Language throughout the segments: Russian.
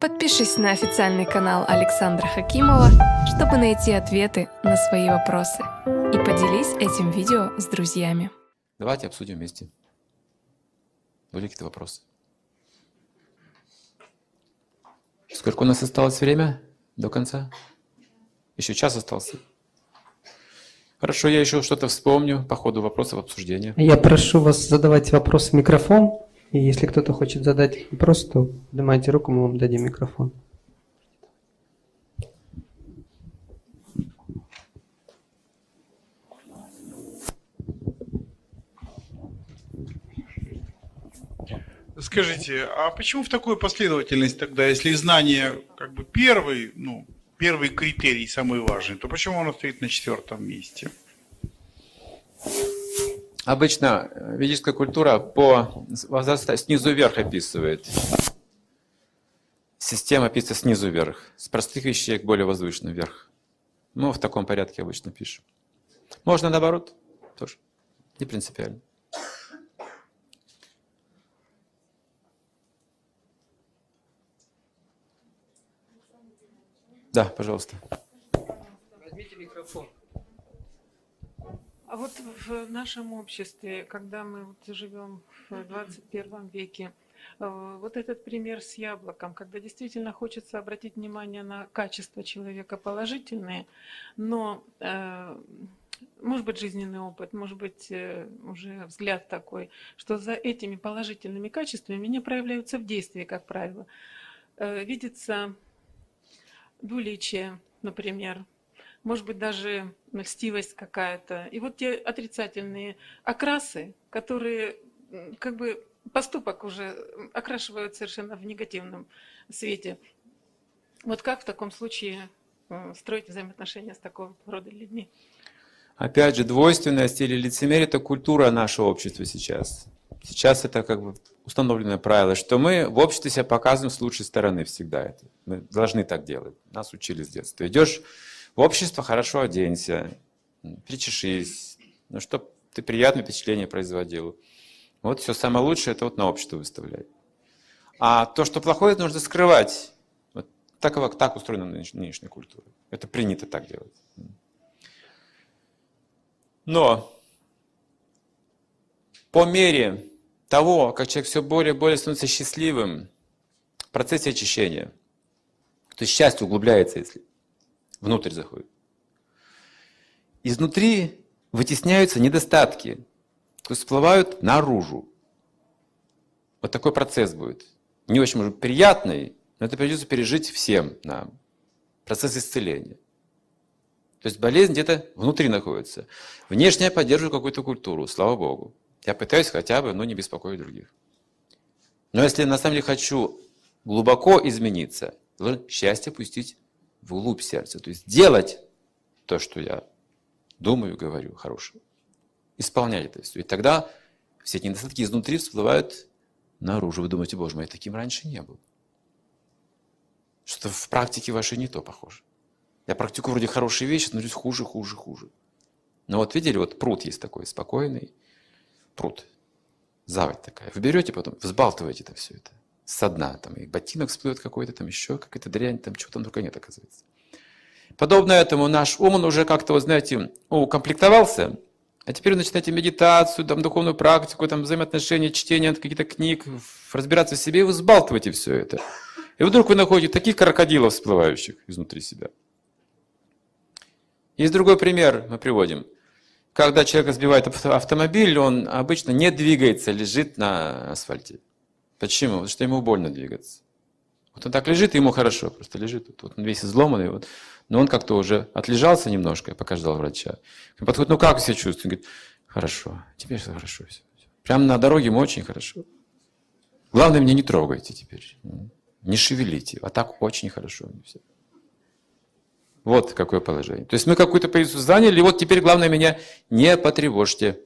Подпишись на официальный канал Александра Хакимова, чтобы найти ответы на свои вопросы. И поделись этим видео с друзьями. Давайте обсудим вместе. Были какие-то вопросы? Сколько у нас осталось время до конца? Еще час остался. Хорошо, я еще что-то вспомню по ходу вопросов обсуждения. Я прошу вас задавать вопросы в микрофон. И если кто-то хочет задать вопрос, то поднимайте руку, мы вам дадим микрофон. Скажите, а почему в такой последовательности тогда, если знание как бы первый, ну, первый критерий самый важный, то почему оно стоит на четвертом месте? Обычно ведическая культура по снизу вверх описывает. Система описывает снизу вверх, с простых вещей к более возвышенным вверх. Мы в таком порядке обычно пишем. Можно наоборот, тоже, не принципиально. Да, пожалуйста. Возьмите микрофон. А вот в нашем обществе, когда мы вот живем в 21 веке, э, вот этот пример с яблоком, когда действительно хочется обратить внимание на качество человека положительные, но э, может быть жизненный опыт, может быть э, уже взгляд такой, что за этими положительными качествами не проявляются в действии, как правило. Видится двуличие, например, может быть, даже льстивость какая-то. И вот те отрицательные окрасы, которые как бы поступок уже окрашивают совершенно в негативном свете. Вот как в таком случае строить взаимоотношения с такого рода людьми? Опять же, двойственность или лицемерие – это культура нашего общества сейчас. Сейчас это как бы установленное правило, что мы в обществе себя показываем с лучшей стороны всегда. Это. Мы должны так делать. Нас учили с детства. Идешь общество, хорошо оденься, причешись, ну, чтобы ты приятное впечатление производил. Вот все самое лучшее, это вот на общество выставлять. А то, что плохое, нужно скрывать. Вот так, так устроена нынешняя культура. Это принято так делать. Но по мере того, как человек все более и более становится счастливым в процессе очищения, то есть счастье углубляется, если внутрь заходит. Изнутри вытесняются недостатки, то есть всплывают наружу. Вот такой процесс будет. Не очень, может, приятный, но это придется пережить всем нам. Процесс исцеления. То есть болезнь где-то внутри находится. Внешне я поддерживаю какую-то культуру, слава Богу. Я пытаюсь хотя бы, ну, не беспокоить других. Но если на самом деле хочу глубоко измениться, должен счастье пустить вглубь сердца. То есть делать то, что я думаю, говорю хорошее. Исполнять это все. И тогда все эти недостатки изнутри всплывают наружу. Вы думаете, боже мой, я таким раньше не был. Что в практике вашей не то похоже. Я практикую вроде хорошие вещи, но хуже, хуже, хуже. Но вот видели, вот пруд есть такой спокойный, пруд, заводь такая. Вы берете потом, взбалтываете это все это со дна, там и ботинок всплывет какой-то, там еще какая-то дрянь, там чего там только нет, оказывается. Подобно этому наш ум, он уже как-то, вот знаете, укомплектовался, а теперь вы начинаете медитацию, там, духовную практику, там, взаимоотношения, чтение каких-то книг, разбираться в себе, и вы взбалтываете все это. И вдруг вы находите таких крокодилов всплывающих изнутри себя. Есть другой пример мы приводим. Когда человек сбивает автомобиль, он обычно не двигается, лежит на асфальте. Почему? Потому что ему больно двигаться. Вот он так лежит, и ему хорошо, просто лежит. Вот он весь изломанный, вот. но он как-то уже отлежался немножко, пока ждал врача. Он подходит, ну как вы себя чувствуете? Он говорит, хорошо, теперь все хорошо. Все. Прямо на дороге ему очень хорошо. Главное, меня не трогайте теперь. Не шевелите. А так очень хорошо. Все. Вот какое положение. То есть мы какую-то позицию заняли, и вот теперь главное меня не потревожьте.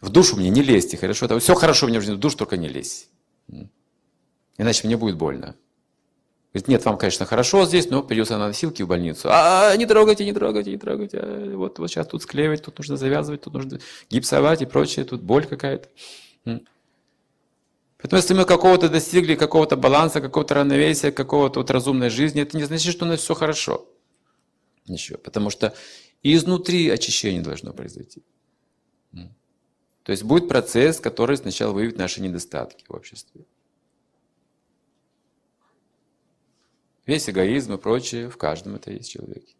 В душу мне не лезьте, хорошо? Все хорошо меня в жизни, в душу только не лезь. Иначе мне будет больно. Говорит, нет, вам, конечно, хорошо здесь, но придется на носилки в больницу. А, не трогайте, не трогайте, не трогайте. А, вот, вот сейчас тут склеивать, тут нужно завязывать, тут нужно гипсовать и прочее, тут боль какая-то. Поэтому если мы какого-то достигли, какого-то баланса, какого-то равновесия, какого-то вот разумной жизни, это не значит, что у нас все хорошо. Ничего. Потому что изнутри очищение должно произойти. То есть будет процесс, который сначала выявит наши недостатки в обществе. Весь эгоизм и прочее в каждом это есть человеке.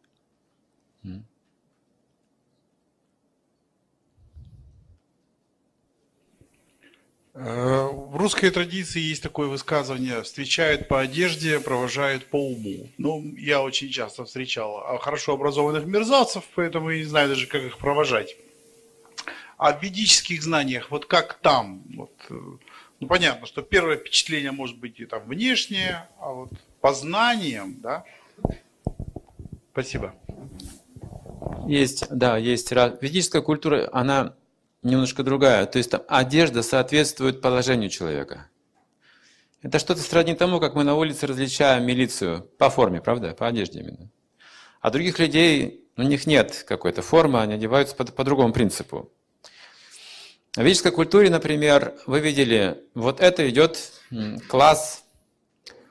Э, в русской традиции есть такое высказывание «встречают по одежде, провожают по уму». Ну, я очень часто встречал а, хорошо образованных мерзавцев, поэтому я не знаю даже, как их провожать. А в ведических знаниях, вот как там? Вот, э, ну, понятно, что первое впечатление может быть и там внешнее, а вот по знаниям, да? Спасибо. Есть, да, есть. Ведическая культура, она немножко другая. То есть там одежда соответствует положению человека. Это что-то сродни тому, как мы на улице различаем милицию по форме, правда? По одежде именно. А других людей, у них нет какой-то формы, они одеваются по, по другому принципу. В ведической культуре, например, вы видели, вот это идет класс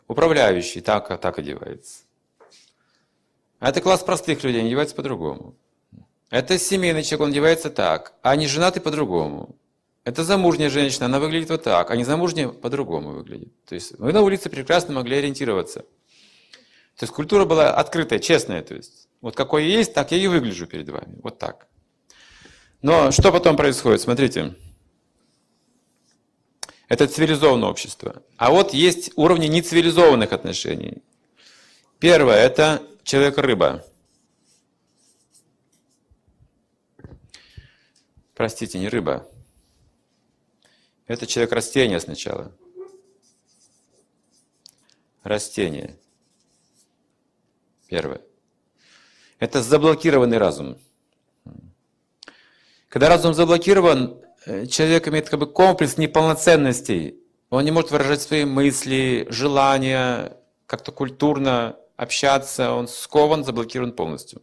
управляющий, так, так одевается. А это класс простых людей, они одеваются по-другому. Это семейный человек, он одевается так, а не женатый по-другому. Это замужняя женщина, она выглядит вот так, а не замужняя по-другому выглядит. То есть мы на улице прекрасно могли ориентироваться. То есть культура была открытая, честная. То есть вот какой есть, так я и выгляжу перед вами. Вот так. Но что потом происходит? Смотрите. Это цивилизованное общество. А вот есть уровни нецивилизованных отношений. Первое – это человек-рыба. Простите, не рыба. Это человек-растение сначала. Растение. Первое. Это заблокированный разум. Когда разум заблокирован, э, человек имеет как бы комплекс неполноценностей. Он не может выражать свои мысли, желания, как-то культурно общаться. Он скован, заблокирован полностью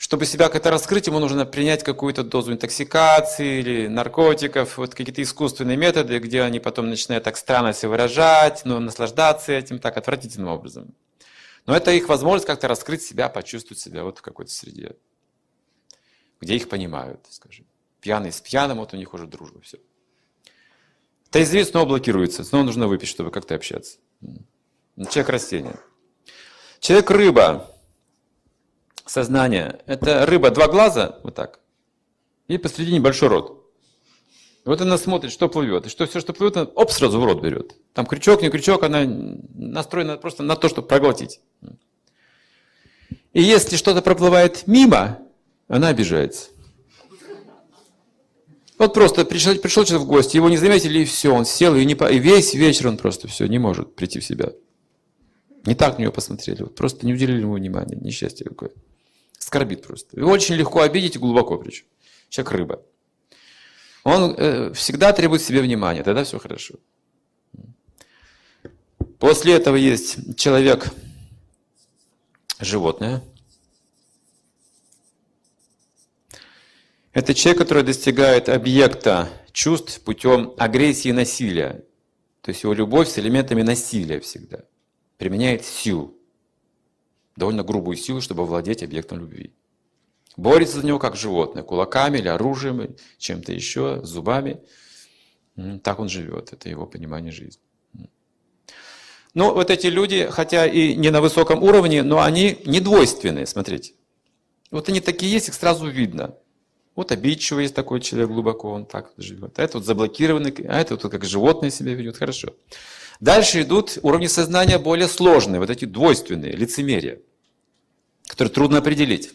чтобы себя как-то раскрыть, ему нужно принять какую-то дозу интоксикации или наркотиков, вот какие-то искусственные методы, где они потом начинают так странно себя выражать, но наслаждаться этим так отвратительным образом. Но это их возможность как-то раскрыть себя, почувствовать себя вот в какой-то среде, где их понимают, скажем. Пьяный с пьяным, вот у них уже дружба, все. Трезвит снова блокируется, снова нужно выпить, чтобы как-то общаться. Человек растение. Человек рыба сознание. Это рыба, два глаза, вот так, и посредине большой рот. Вот она смотрит, что плывет, и что все, что плывет, она оп, сразу в рот берет. Там крючок, не крючок, она настроена просто на то, чтобы проглотить. И если что-то проплывает мимо, она обижается. Вот просто пришел, пришел человек в гости, его не заметили, и все, он сел, и, не, и весь вечер он просто все, не может прийти в себя. Не так на него посмотрели, вот просто не уделили ему внимания, несчастье какое скорбит просто. И очень легко обидеть и глубоко причем. Человек рыба. Он э, всегда требует себе внимания, тогда все хорошо. После этого есть человек животное. Это человек, который достигает объекта чувств путем агрессии и насилия. То есть его любовь с элементами насилия всегда. Применяет силу довольно грубую силу, чтобы овладеть объектом любви. Борется за него как животное, кулаками или оружием, чем-то еще, зубами. Так он живет, это его понимание жизни. Ну, вот эти люди, хотя и не на высоком уровне, но они не двойственные, смотрите. Вот они такие есть, их сразу видно. Вот обидчивый есть такой человек глубоко, он так вот живет. А это вот заблокированный, а это вот как животное себя ведет, хорошо. Дальше идут уровни сознания более сложные, вот эти двойственные, лицемерие который трудно определить.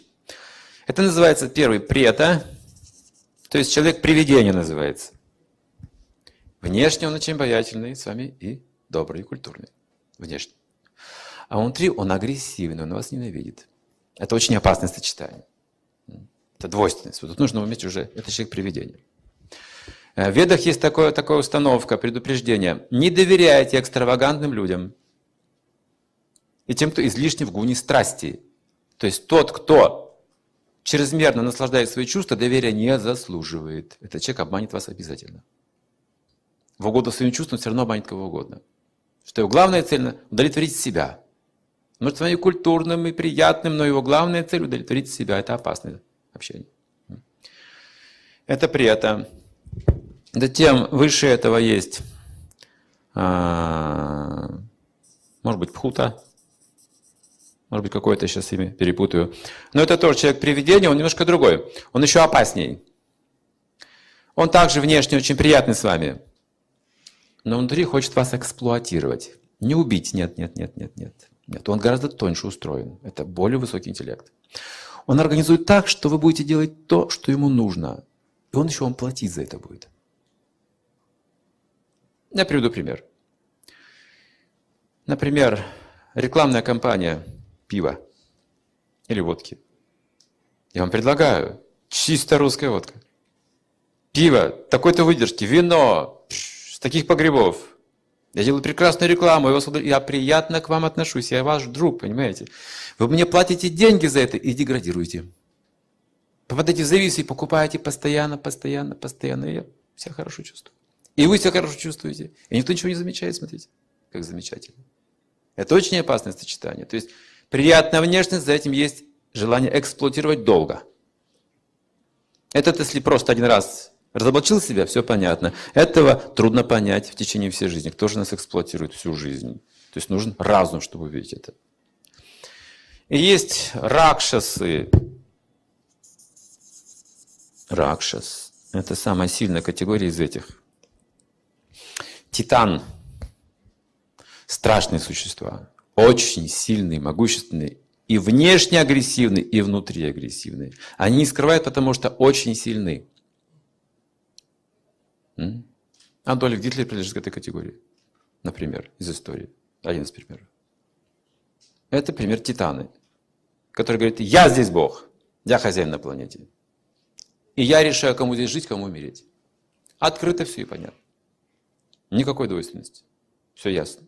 Это называется первый прета, то есть человек привидение называется. Внешне он очень обаятельный с вами и добрый, и культурный. Внешне. А внутри он агрессивный, он вас ненавидит. Это очень опасное сочетание. Это двойственность. Вот тут нужно уметь уже, это человек привидение. В ведах есть такое, такая установка, предупреждение. Не доверяйте экстравагантным людям и тем, кто излишне в гуне страсти. То есть тот, кто чрезмерно наслаждает свои чувства, доверия не заслуживает. Этот человек обманет вас обязательно. в угоду своим чувствам все равно обманет кого угодно. Что его главная цель – удовлетворить себя. Может, с культурным и приятным, но его главная цель – удовлетворить себя. Это опасное общение. Это при этом. Затем выше этого есть, а, может быть, пхута, может быть, какое-то сейчас имя перепутаю. Но это тоже человек привидения, он немножко другой. Он еще опасней. Он также внешне очень приятный с вами. Но внутри хочет вас эксплуатировать. Не убить, нет, нет, нет, нет, нет. Нет, он гораздо тоньше устроен. Это более высокий интеллект. Он организует так, что вы будете делать то, что ему нужно. И он еще вам платить за это будет. Я приведу пример. Например, рекламная кампания пива или водки. Я вам предлагаю чисто русская водка. Пиво, такой-то выдержки, вино, с таких погребов. Я делаю прекрасную рекламу, я приятно к вам отношусь, я ваш друг, понимаете? Вы мне платите деньги за это и деградируете. Попадаете в зависимость, покупаете постоянно, постоянно, постоянно, и я себя хорошо чувствую. И вы себя хорошо чувствуете. И никто ничего не замечает, смотрите, как замечательно. Это очень опасное сочетание. То есть приятная внешность, за этим есть желание эксплуатировать долго. Этот, если просто один раз разоблачил себя, все понятно. Этого трудно понять в течение всей жизни. Кто же нас эксплуатирует всю жизнь? То есть нужен разум, чтобы увидеть это. И есть ракшасы. Ракшас. Это самая сильная категория из этих. Титан. Страшные существа. Очень сильные, могущественные. И внешне агрессивные, и внутри агрессивные. Они не скрывают, потому что очень сильны. Адольф Гитлер принадлежит к этой категории. Например, из истории. Один из примеров. Это пример Титаны, который говорит, я здесь Бог, я хозяин на планете. И я решаю, кому здесь жить, кому умереть. Открыто все и понятно. Никакой двойственности. Все ясно.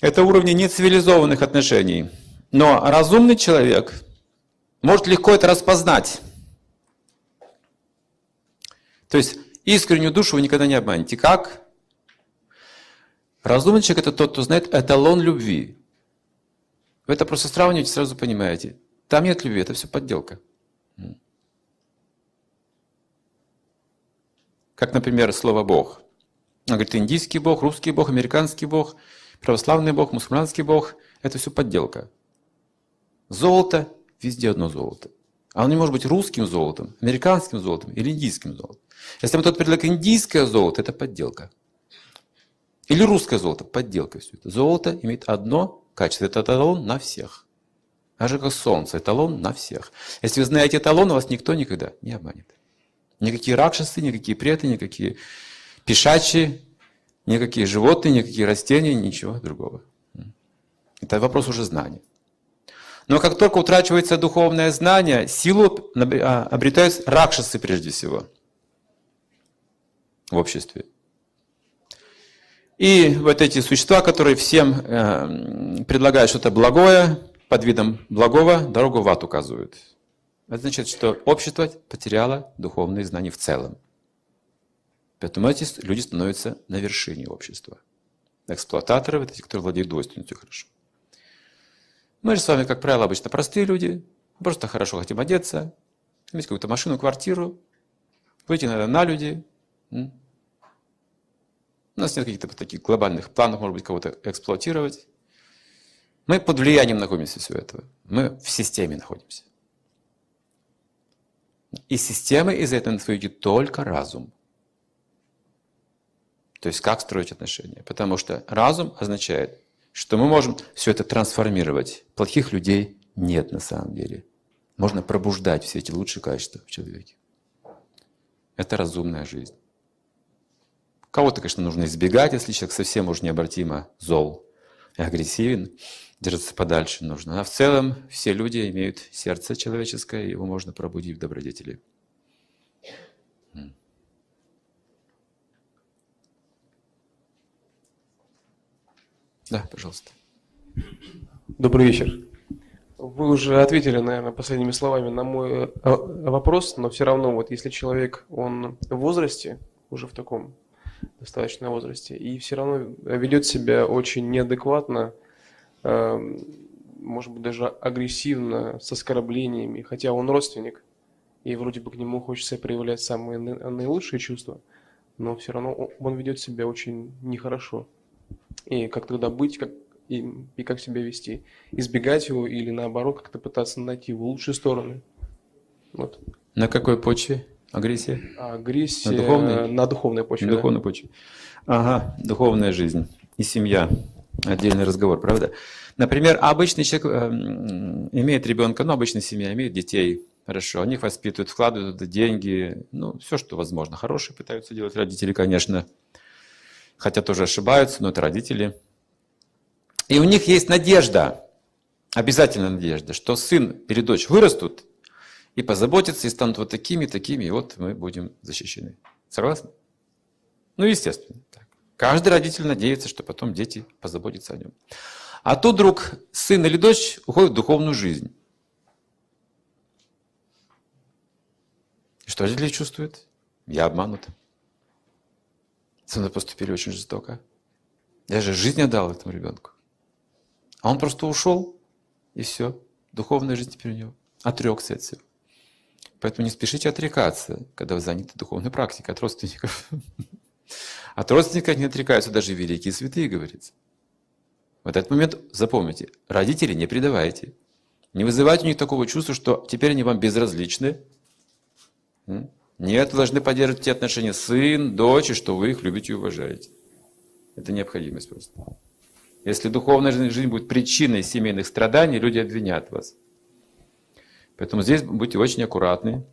Это уровни нецивилизованных отношений. Но разумный человек может легко это распознать. То есть искреннюю душу вы никогда не обманете. Как? Разумный человек это тот, кто знает эталон любви. Вы это просто сравниваете, сразу понимаете. Там нет любви, это все подделка. Как, например, слово «Бог». Он говорит, индийский Бог, русский Бог, американский Бог, православный Бог, мусульманский Бог. Это все подделка. Золото, везде одно золото. А оно не может быть русским золотом, американским золотом или индийским золотом. Если вам тот предлагает индийское золото, это подделка. Или русское золото, подделка все это. Золото имеет одно качество, это эталон на всех. А же как солнце, эталон на всех. Если вы знаете эталон, вас никто никогда не обманет. Никакие ракшасы, никакие преты, никакие пешачи, никакие животные, никакие растения, ничего другого. Это вопрос уже знания. Но как только утрачивается духовное знание, силу а, обретают ракшасы прежде всего в обществе. И вот эти существа, которые всем э, предлагают что-то благое, под видом благого дорогу в ад указывают. Это значит, что общество потеряло духовные знания в целом. Поэтому эти люди становятся на вершине общества. Эксплуататоры, вот эти, которые владеют двойственностью хорошо. Мы же с вами, как правило, обычно простые люди, просто хорошо хотим одеться, иметь какую-то машину, квартиру, выйти иногда на люди. У нас нет каких-то таких глобальных планов, может быть, кого-то эксплуатировать. Мы под влиянием находимся всего этого. Мы в системе находимся. И системы из этого выйдет только разум. То есть как строить отношения. Потому что разум означает, что мы можем все это трансформировать. Плохих людей нет на самом деле. Можно пробуждать все эти лучшие качества в человеке. Это разумная жизнь. Кого-то, конечно, нужно избегать, если человек совсем уж необратимо зол и агрессивен держаться подальше нужно. А в целом все люди имеют сердце человеческое, его можно пробудить в добродетели. Да, пожалуйста. Добрый вечер. Вы уже ответили, наверное, последними словами на мой э, вопрос, но все равно, вот если человек, он в возрасте, уже в таком достаточном возрасте, и все равно ведет себя очень неадекватно, э, может быть, даже агрессивно, с оскорблениями, хотя он родственник, и вроде бы к нему хочется проявлять самые наилучшие чувства, но все равно он ведет себя очень нехорошо. И как тогда быть, как, и, и как себя вести? Избегать его или наоборот как-то пытаться найти его лучшие стороны? Вот. На какой почве агрессия? Агрессия на духовной, на духовной почве. На да? духовной почве. Ага, духовная жизнь и семья. Отдельный разговор, правда? Например, обычный человек э, имеет ребенка, ну, обычная семья имеет детей, хорошо, они их воспитывают, вкладывают деньги, ну, все, что возможно. Хорошие пытаются делать родители, конечно, хотя тоже ошибаются, но это родители. И у них есть надежда, обязательно надежда, что сын или дочь вырастут и позаботятся, и станут вот такими, такими, и вот мы будем защищены. Согласны? Ну, естественно. Так. Каждый родитель надеется, что потом дети позаботятся о нем. А тут вдруг сын или дочь уходит в духовную жизнь. Что родители чувствуют? Я обманут. Со мной поступили очень жестоко. Я же жизнь отдал этому ребенку. А он просто ушел, и все. Духовная жизнь теперь у него. Отрекся от всего. Поэтому не спешите отрекаться, когда вы заняты духовной практикой от родственников. От родственников не отрекаются даже великие святые, говорится. В этот момент запомните, родители не предавайте. Не вызывайте у них такого чувства, что теперь они вам безразличны. Нет, вы должны поддерживать те отношения сын, дочь, и что вы их любите и уважаете. Это необходимость просто. Если духовная жизнь будет причиной семейных страданий, люди обвинят вас. Поэтому здесь будьте очень аккуратны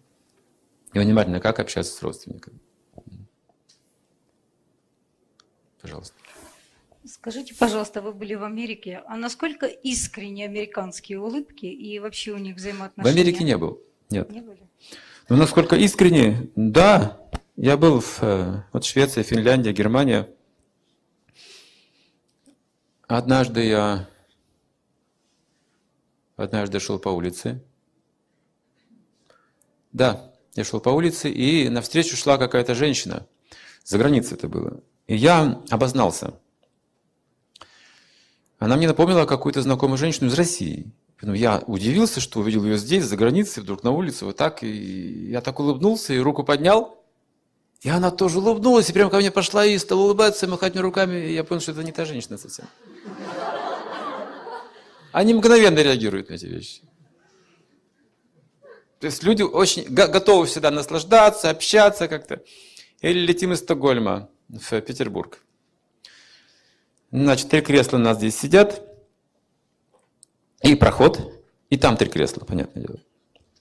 и внимательны, как общаться с родственниками. Пожалуйста. Скажите, пожалуйста, вы были в Америке, а насколько искренне американские улыбки и вообще у них взаимоотношения? В Америке не был, нет. Не были? Ну, насколько искренне, да. Я был в э, вот Швеция, Финляндия, Германия. Однажды я однажды шел по улице. Да, я шел по улице, и навстречу шла какая-то женщина. За границей это было. И я обознался. Она мне напомнила какую-то знакомую женщину из России. Я удивился, что увидел ее здесь, за границей, вдруг на улице, вот так. И я так улыбнулся и руку поднял. И она тоже улыбнулась, и прямо ко мне пошла и стала улыбаться, махать мне руками. И я понял, что это не та женщина совсем. Они мгновенно реагируют на эти вещи. То есть люди очень готовы всегда наслаждаться, общаться как-то. Или летим из Стокгольма в Петербург. Значит, три кресла у нас здесь сидят. И проход. И там три кресла, понятное дело.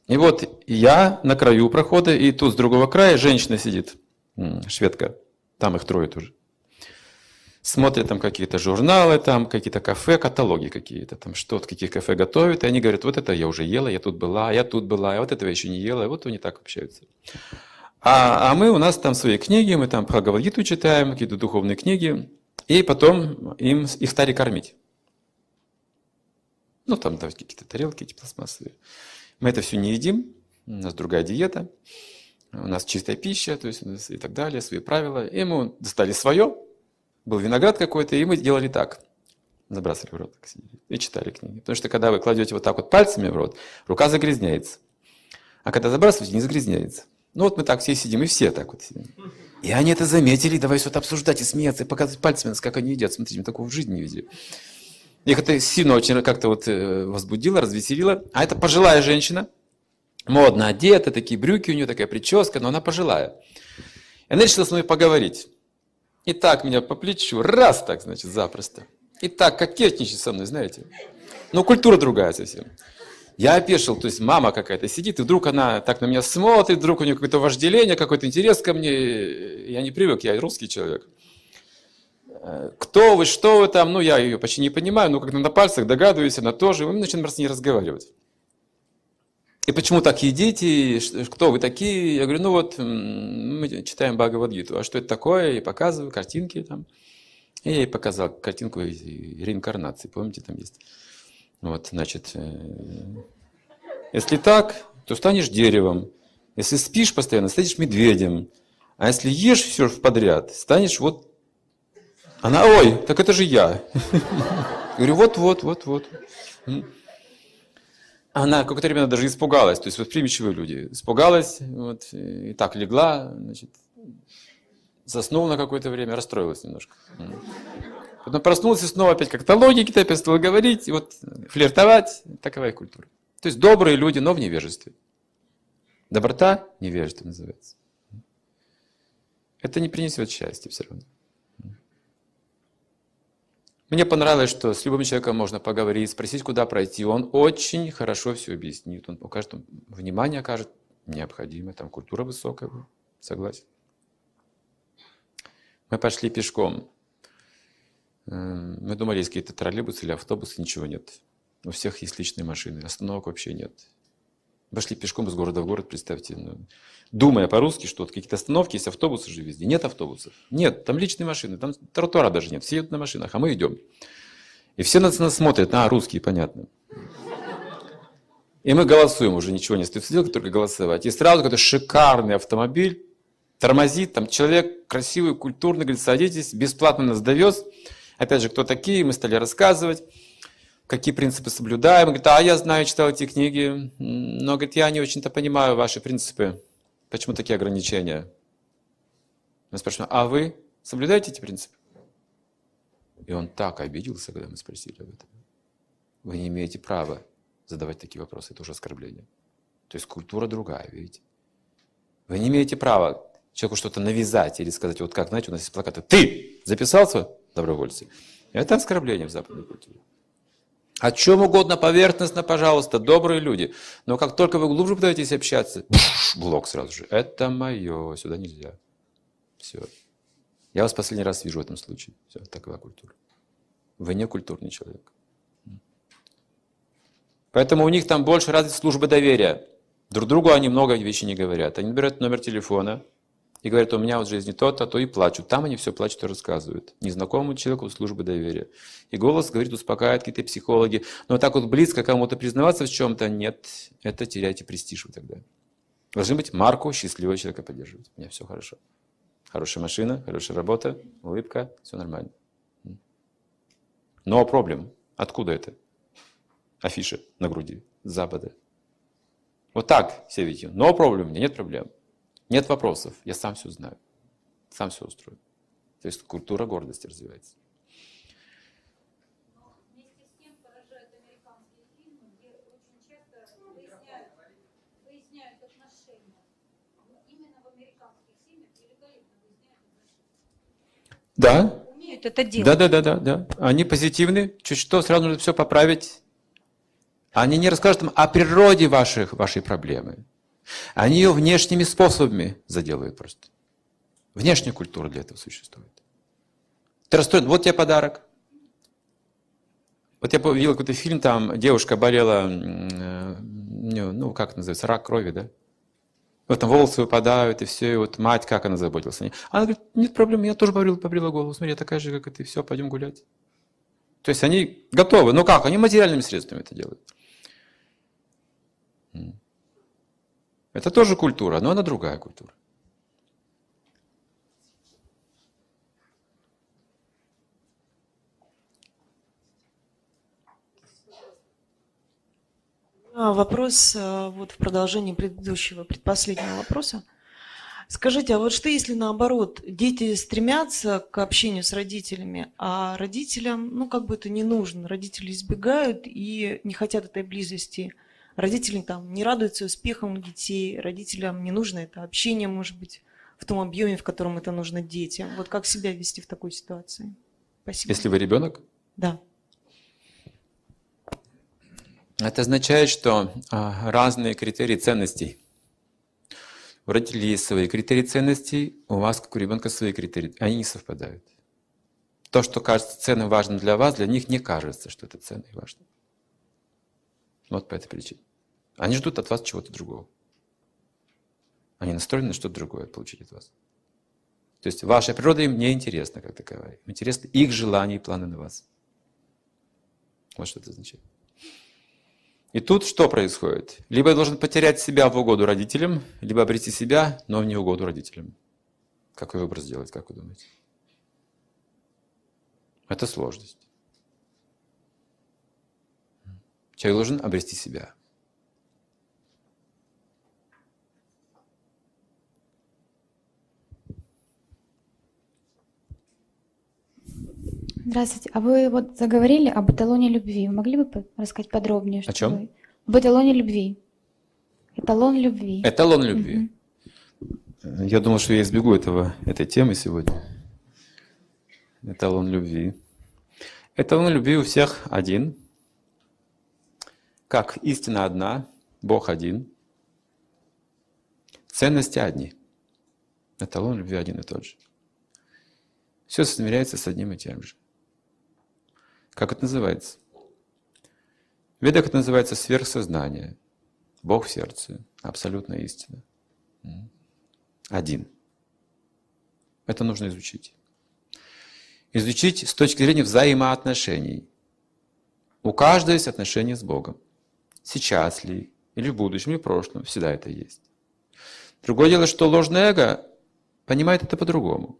И вот я на краю прохода, и тут с другого края женщина сидит, шведка. Там их трое тоже. Смотрят там какие-то журналы, там какие-то кафе, каталоги какие-то, там что, в каких кафе готовят. И они говорят, вот это я уже ела, я тут была, я тут была, а вот этого еще не ела. И вот они так общаются. А, а мы, у нас там свои книги, мы там Бхагавадгиту читаем, какие-то духовные книги. И потом им, их стали кормить. Ну, там давать какие-то тарелки эти пластмассовые. Мы это все не едим, у нас другая диета, у нас чистая пища, то есть и так далее, свои правила. И мы достали свое, был виноград какой-то, и мы делали так. Забрасывали в рот, так сидели, и читали книги. Потому что когда вы кладете вот так вот пальцами в рот, рука загрязняется. А когда забрасываете, не загрязняется. Ну вот мы так все сидим, и все так вот сидим. И они это заметили, давай что-то обсуждать и смеяться, и показывать пальцами, как они едят. Смотрите, мы такого в жизни не видели. Их это сильно очень как-то вот э, возбудило, развеселило. А это пожилая женщина, модно одета, такие брюки у нее, такая прическа, но она пожилая. И она решила с мной поговорить. И так меня по плечу, раз так, значит, запросто. И так кокетничать со мной, знаете. Ну, культура другая совсем. Я опешил, то есть мама какая-то сидит, и вдруг она так на меня смотрит, вдруг у нее какое-то вожделение, какой-то интерес ко мне. Я не привык, я русский человек. Э, кто вы, что вы там, ну я ее почти не понимаю, но как-то на пальцах догадываюсь, она тоже, и мы начинаем просто не разговаривать. И почему так едите, кто вы такие? Я говорю, ну вот, мы читаем Бхагавадгиту, а что это такое? И показываю картинки там. И я ей показал картинку реинкарнации, помните, там есть. Вот, значит, э, если так, то станешь деревом. Если спишь постоянно, станешь медведем. А если ешь все подряд, станешь вот... Она, ой, так это же я. Говорю, вот, вот, вот, вот. Она какое-то время даже испугалась, то есть восприимчивые люди. Испугалась, вот, и так легла, значит, заснула на какое-то время, расстроилась немножко. Потом проснулась и снова опять как-то логики, опять стала говорить, вот флиртовать, такова и культура. То есть добрые люди, но в невежестве. Доброта – невежество называется. Это не принесет счастья все равно. Мне понравилось, что с любым человеком можно поговорить, спросить, куда пройти. Он очень хорошо все объяснит. Он покажет, он внимание окажет необходимое. Там культура высокая, согласен. Мы пошли пешком. Мы думали, есть какие-то троллейбусы или автобусы, ничего нет. У всех есть личные машины, остановок вообще нет. Пошли пешком из города в город, представьте. Ну, думая по-русски, что вот какие-то остановки, есть автобусы же везде. Нет автобусов. Нет, там личные машины, там тротуара даже нет. Все едут на машинах, а мы идем. И все на нас смотрят, а, русские, понятно. И мы голосуем, уже ничего не остается делать, только голосовать. И сразу какой-то шикарный автомобиль тормозит, там человек красивый, культурный, говорит, садитесь, бесплатно нас довез. Опять же, кто такие, мы стали рассказывать, какие принципы соблюдаем. Говорит, а я знаю, читал эти книги, но, говорит, я не очень-то понимаю ваши принципы. Почему такие ограничения? Мы спрашиваем, а вы соблюдаете эти принципы? И он так обиделся, когда мы спросили об этом. Вы не имеете права задавать такие вопросы, это уже оскорбление. То есть культура другая, видите? Вы не имеете права человеку что-то навязать или сказать, вот как, знаете, у нас есть плакаты, ты записался добровольцы? Это оскорбление в западной культуре. О чем угодно поверхностно, пожалуйста, добрые люди. Но как только вы глубже пытаетесь общаться, блок сразу же. Это мое, сюда нельзя. Все. Я вас последний раз вижу в этом случае. Все, такова культура. Вы не культурный человек. Поэтому у них там больше развита служба доверия. Друг другу они много вещей не говорят. Они берут номер телефона, и говорят, у меня вот в жизни то-то, то и плачут. Там они все плачут и рассказывают. Незнакомому человеку службы доверия. И голос, говорит, успокаивает какие-то психологи. Но так вот близко кому-то признаваться в чем-то, нет, это теряйте престиж вы тогда. Должны быть марку счастливого человека поддерживать. У меня все хорошо. Хорошая машина, хорошая работа, улыбка, все нормально. Но проблем. Откуда это? Афиша на груди, с запада. Вот так все видите. Но проблем, нет проблем. Нет вопросов, я сам все знаю, сам все устрою. То есть культура гордости развивается. Да. Умеют это делать. Да, да, да, да, да. Они позитивны, чуть что, сразу нужно все поправить. Они не расскажут вам о природе ваших, вашей проблемы. Они ее внешними способами заделают просто. Внешняя культура для этого существует. Ты расстроен, вот тебе подарок. Вот я видел какой-то фильм, там девушка болела, э, ну, как это называется, рак крови, да? Вот там волосы выпадают, и все, и вот мать, как она заботилась о ней. Она говорит, нет проблем, я тоже побрила, побрила голову, смотри, я такая же, как и ты, все, пойдем гулять. То есть они готовы, но как? Они материальными средствами это делают. Это тоже культура, но она другая культура. Вопрос э, вот в продолжении предыдущего, предпоследнего вопроса. Скажите, а вот что если наоборот, дети стремятся к общению с родителями, а родителям, ну как бы это не нужно, родители избегают и не хотят этой близости – родители там не радуются успехам детей, родителям не нужно это общение, может быть, в том объеме, в котором это нужно детям. Вот как себя вести в такой ситуации? Спасибо. Если вы ребенок? Да. Это означает, что а, разные критерии ценностей. У родителей есть свои критерии ценностей, у вас, как у ребенка, свои критерии. Они не совпадают. То, что кажется ценным, важным для вас, для них не кажется, что это ценно и важно. Вот по этой причине. Они ждут от вас чего-то другого. Они настроены на что-то другое получить от вас. То есть ваша природа им не интересна как таковая. Им интересны их желания и планы на вас. Вот что это означает. И тут что происходит? Либо я должен потерять себя в угоду родителям, либо обрести себя, но в неугоду родителям. Какой выбор сделать, как вы думаете? Это сложность. Человек должен обрести себя. Здравствуйте. А вы вот заговорили об эталоне любви. Вы могли бы рассказать подробнее? что чем? вы- Об эталоне любви. Эталон любви. Эталон любви. Я думал, что я избегу этого, этой темы сегодня. Эталон любви. Эталон любви у всех один. Как истина одна, Бог один. Ценности одни. Эталон любви один и тот же. Все измеряется с одним и тем же. Как это называется? В ведах это называется сверхсознание. Бог в сердце. Абсолютная истина. Один. Это нужно изучить. Изучить с точки зрения взаимоотношений. У каждого есть отношения с Богом. Сейчас ли, или в будущем, или в прошлом. Всегда это есть. Другое дело, что ложное эго понимает это по-другому.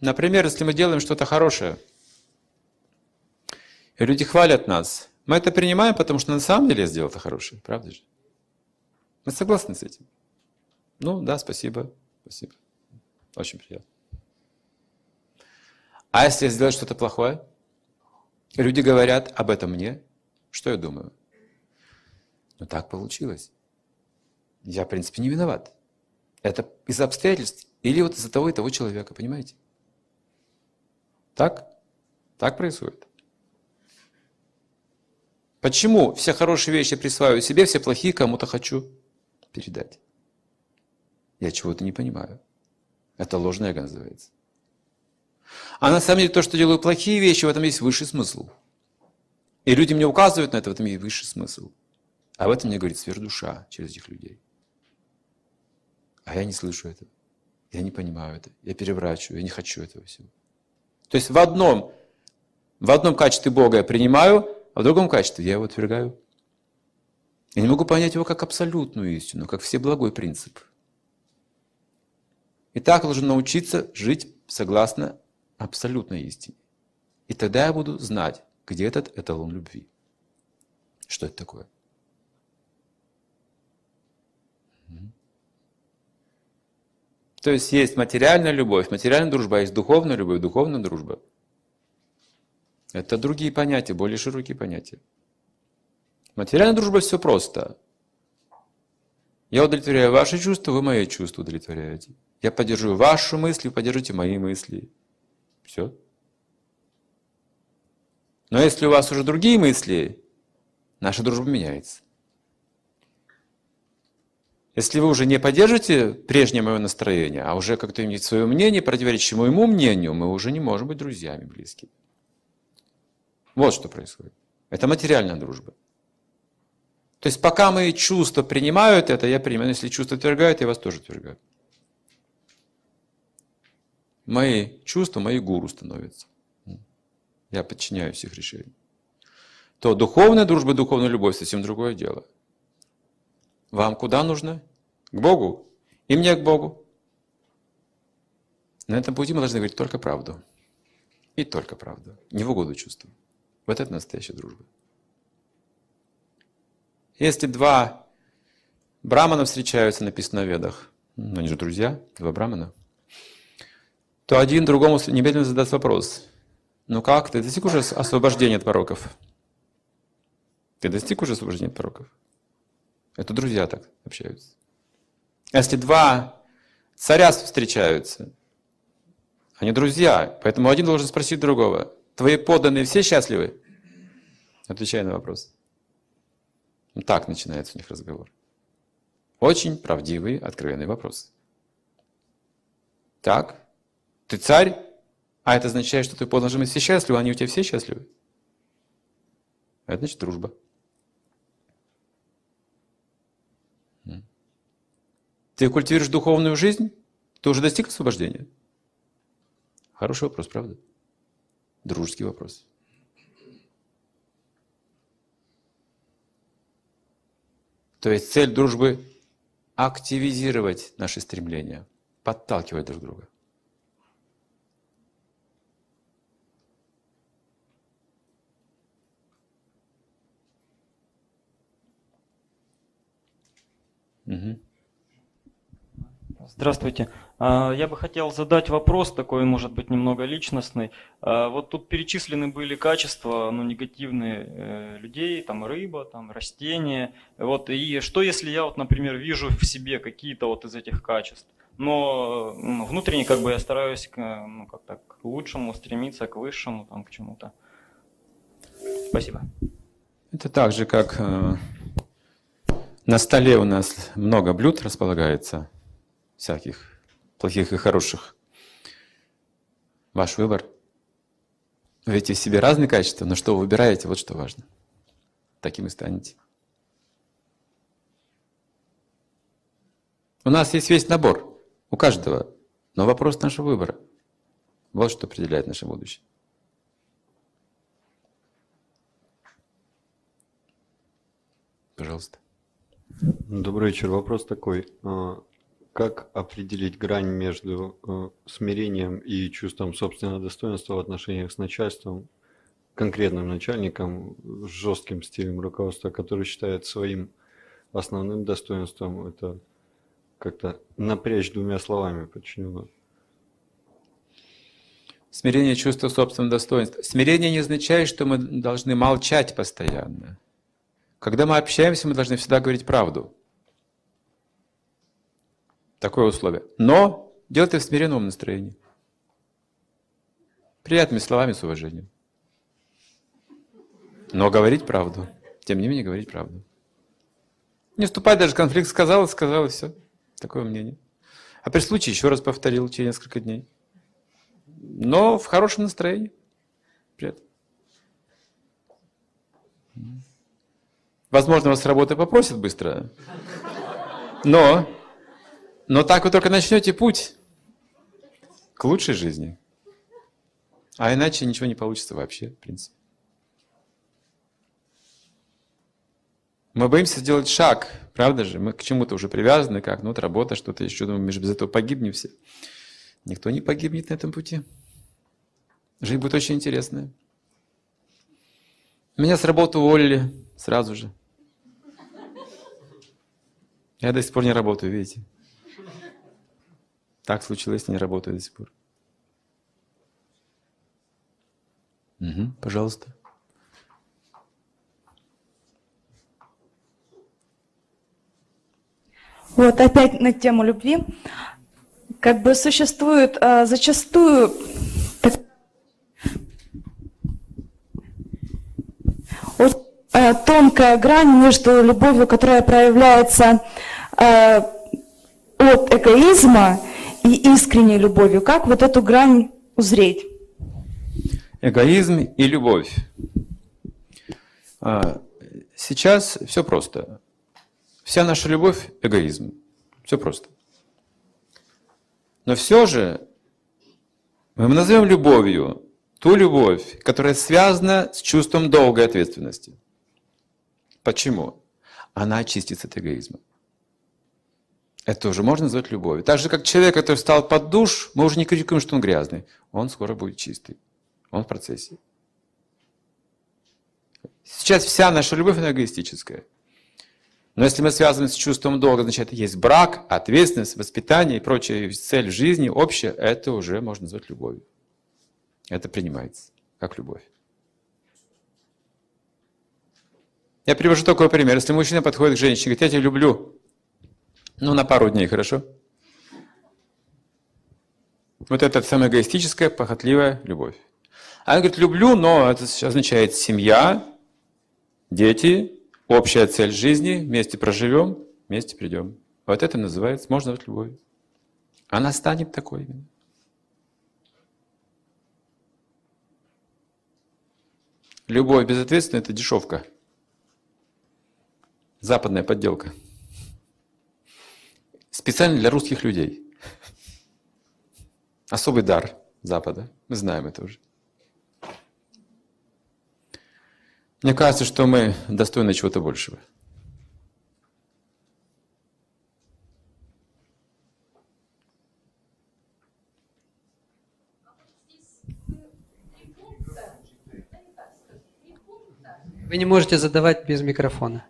Например, если мы делаем что-то хорошее, и люди хвалят нас, мы это принимаем, потому что на самом деле я сделал это хорошее, правда же? Мы согласны с этим? Ну да, спасибо, спасибо. Очень приятно. А если я сделал что-то плохое, люди говорят об этом мне, что я думаю? Ну так получилось. Я, в принципе, не виноват. Это из-за обстоятельств или вот из-за того и того человека, понимаете? Так? Так происходит. Почему все хорошие вещи присваиваю себе, все плохие кому-то хочу передать? Я чего-то не понимаю. Это ложное эго. А на самом деле то, что делаю плохие вещи, в этом есть высший смысл. И люди мне указывают на это, в этом есть высший смысл. А в этом мне говорит сверхдуша через этих людей. А я не слышу этого. Я не понимаю это. Я переворачиваю, я не хочу этого всего. То есть в одном, в одном качестве Бога я принимаю, а в другом качестве я его отвергаю. Я не могу понять его как абсолютную истину, как всеблагой принцип. И так должен научиться жить согласно абсолютной истине. И тогда я буду знать, где этот эталон любви. Что это такое? То есть есть материальная любовь, материальная дружба, а есть духовная любовь, духовная дружба. Это другие понятия, более широкие понятия. Материальная дружба все просто. Я удовлетворяю ваши чувства, вы мои чувства удовлетворяете. Я поддерживаю ваши мысли, вы поддержите мои мысли. Все. Но если у вас уже другие мысли, наша дружба меняется. Если вы уже не поддержите прежнее мое настроение, а уже как-то имеете свое мнение, противоречащее моему мнению, мы уже не можем быть друзьями близкими. Вот что происходит. Это материальная дружба. То есть пока мои чувства принимают это, я принимаю. Если чувства отвергают, я вас тоже отвергаю. Мои чувства, мои гуру становятся. Я подчиняюсь их решениям. То духовная дружба, духовная любовь совсем другое дело. Вам куда нужно? К Богу? И мне к Богу. На этом пути мы должны говорить только правду. И только правду. Не в угоду чувствам. Вот это настоящая дружба. Если два брамана встречаются, написано в ведах, ну они же друзья, два брамана, то один другому немедленно задаст вопрос. Ну как, ты достиг уже освобождения от пороков? Ты достиг уже освобождения от пороков? Это друзья так общаются. А Если два царя встречаются, они друзья, поэтому один должен спросить другого, твои подданные все счастливы? Отвечай на вопрос. Ну, так начинается у них разговор. Очень правдивый, откровенный вопрос. Так, ты царь, а это означает, что ты подданные все счастливы, а они у тебя все счастливы? Это значит дружба. Ты культивируешь духовную жизнь? Ты уже достиг освобождения? Хороший вопрос, правда? Дружеский вопрос. То есть цель дружбы активизировать наши стремления, подталкивать друг друга. Угу. Здравствуйте. А, я бы хотел задать вопрос такой, может быть, немного личностный. А, вот тут перечислены были качества ну, негативные э, людей, там рыба, там растения. Вот, и что если я, вот, например, вижу в себе какие-то вот из этих качеств, но ну, внутренне как бы я стараюсь ну, как-то к лучшему стремиться, к высшему, там, к чему-то. Спасибо. Это так же, как э, на столе у нас много блюд располагается, всяких плохих и хороших. Ваш выбор. Вы видите в себе разные качества, но что вы выбираете, вот что важно. Таким и станете. У нас есть весь набор, у каждого, но вопрос нашего выбора. Вот что определяет наше будущее. Пожалуйста. Добрый вечер. Вопрос такой. Как определить грань между э, смирением и чувством собственного достоинства в отношениях с начальством, конкретным начальником, с жестким стилем руководства, который считает своим основным достоинством это как-то напрячь двумя словами подчиненного? Смирение чувства собственного достоинства. Смирение не означает, что мы должны молчать постоянно. Когда мы общаемся, мы должны всегда говорить правду. Такое условие. Но делать это в смиренном настроении. Приятными словами с уважением. Но говорить правду. Тем не менее, говорить правду. Не вступать даже в конфликт. Сказал и сказал, и все. Такое мнение. А при случае еще раз повторил через несколько дней. Но в хорошем настроении. Приятно. Возможно, вас с работы попросят быстро. Но, но так вы только начнете путь к лучшей жизни. А иначе ничего не получится вообще, в принципе. Мы боимся сделать шаг, правда же? Мы к чему-то уже привязаны, как, ну вот работа, что-то еще, думаем, мы же без этого погибнем все. Никто не погибнет на этом пути. Жизнь будет очень интересная. Меня с работы уволили сразу же. Я до сих пор не работаю, видите? Так случилось, не работаю до сих пор. Угу, пожалуйста. Вот опять на тему любви. Как бы существует а, зачастую вот, а, тонкая грань между любовью, которая проявляется а, от эгоизма и искренней любовью. Как вот эту грань узреть? Эгоизм и любовь. А, сейчас все просто. Вся наша любовь – эгоизм. Все просто. Но все же мы назовем любовью ту любовь, которая связана с чувством долгой ответственности. Почему? Она очистится от эгоизма. Это уже можно назвать любовью. Так же, как человек, который встал под душ, мы уже не критикуем, что он грязный. Он скоро будет чистый. Он в процессе. Сейчас вся наша любовь, она эгоистическая. Но если мы связаны с чувством долга, значит, есть брак, ответственность, воспитание и прочая цель жизни общая, это уже можно назвать любовью. Это принимается как любовь. Я привожу такой пример. Если мужчина подходит к женщине и говорит, я тебя люблю, ну, на пару дней, хорошо? Вот это самая эгоистическая, похотливая любовь. А он говорит, люблю, но это означает семья, дети, Общая цель жизни, вместе проживем, вместе придем. Вот это называется, можно назвать любовью. Она станет такой именно. Любовь безответственная – это дешевка. Западная подделка специально для русских людей. Особый дар Запада. Мы знаем это уже. Мне кажется, что мы достойны чего-то большего. Вы не можете задавать без микрофона.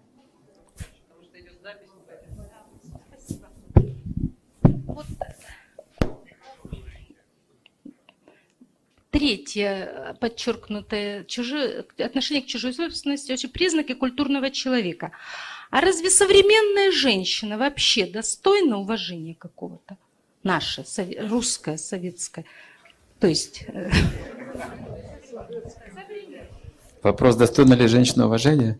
Третье, подчеркнутое, чужое, отношение к чужой собственности, очень признаки культурного человека. А разве современная женщина вообще достойна уважения какого-то? Наша, сове- русская, советская. То есть... э, Вопрос, достойна ли женщина уважения?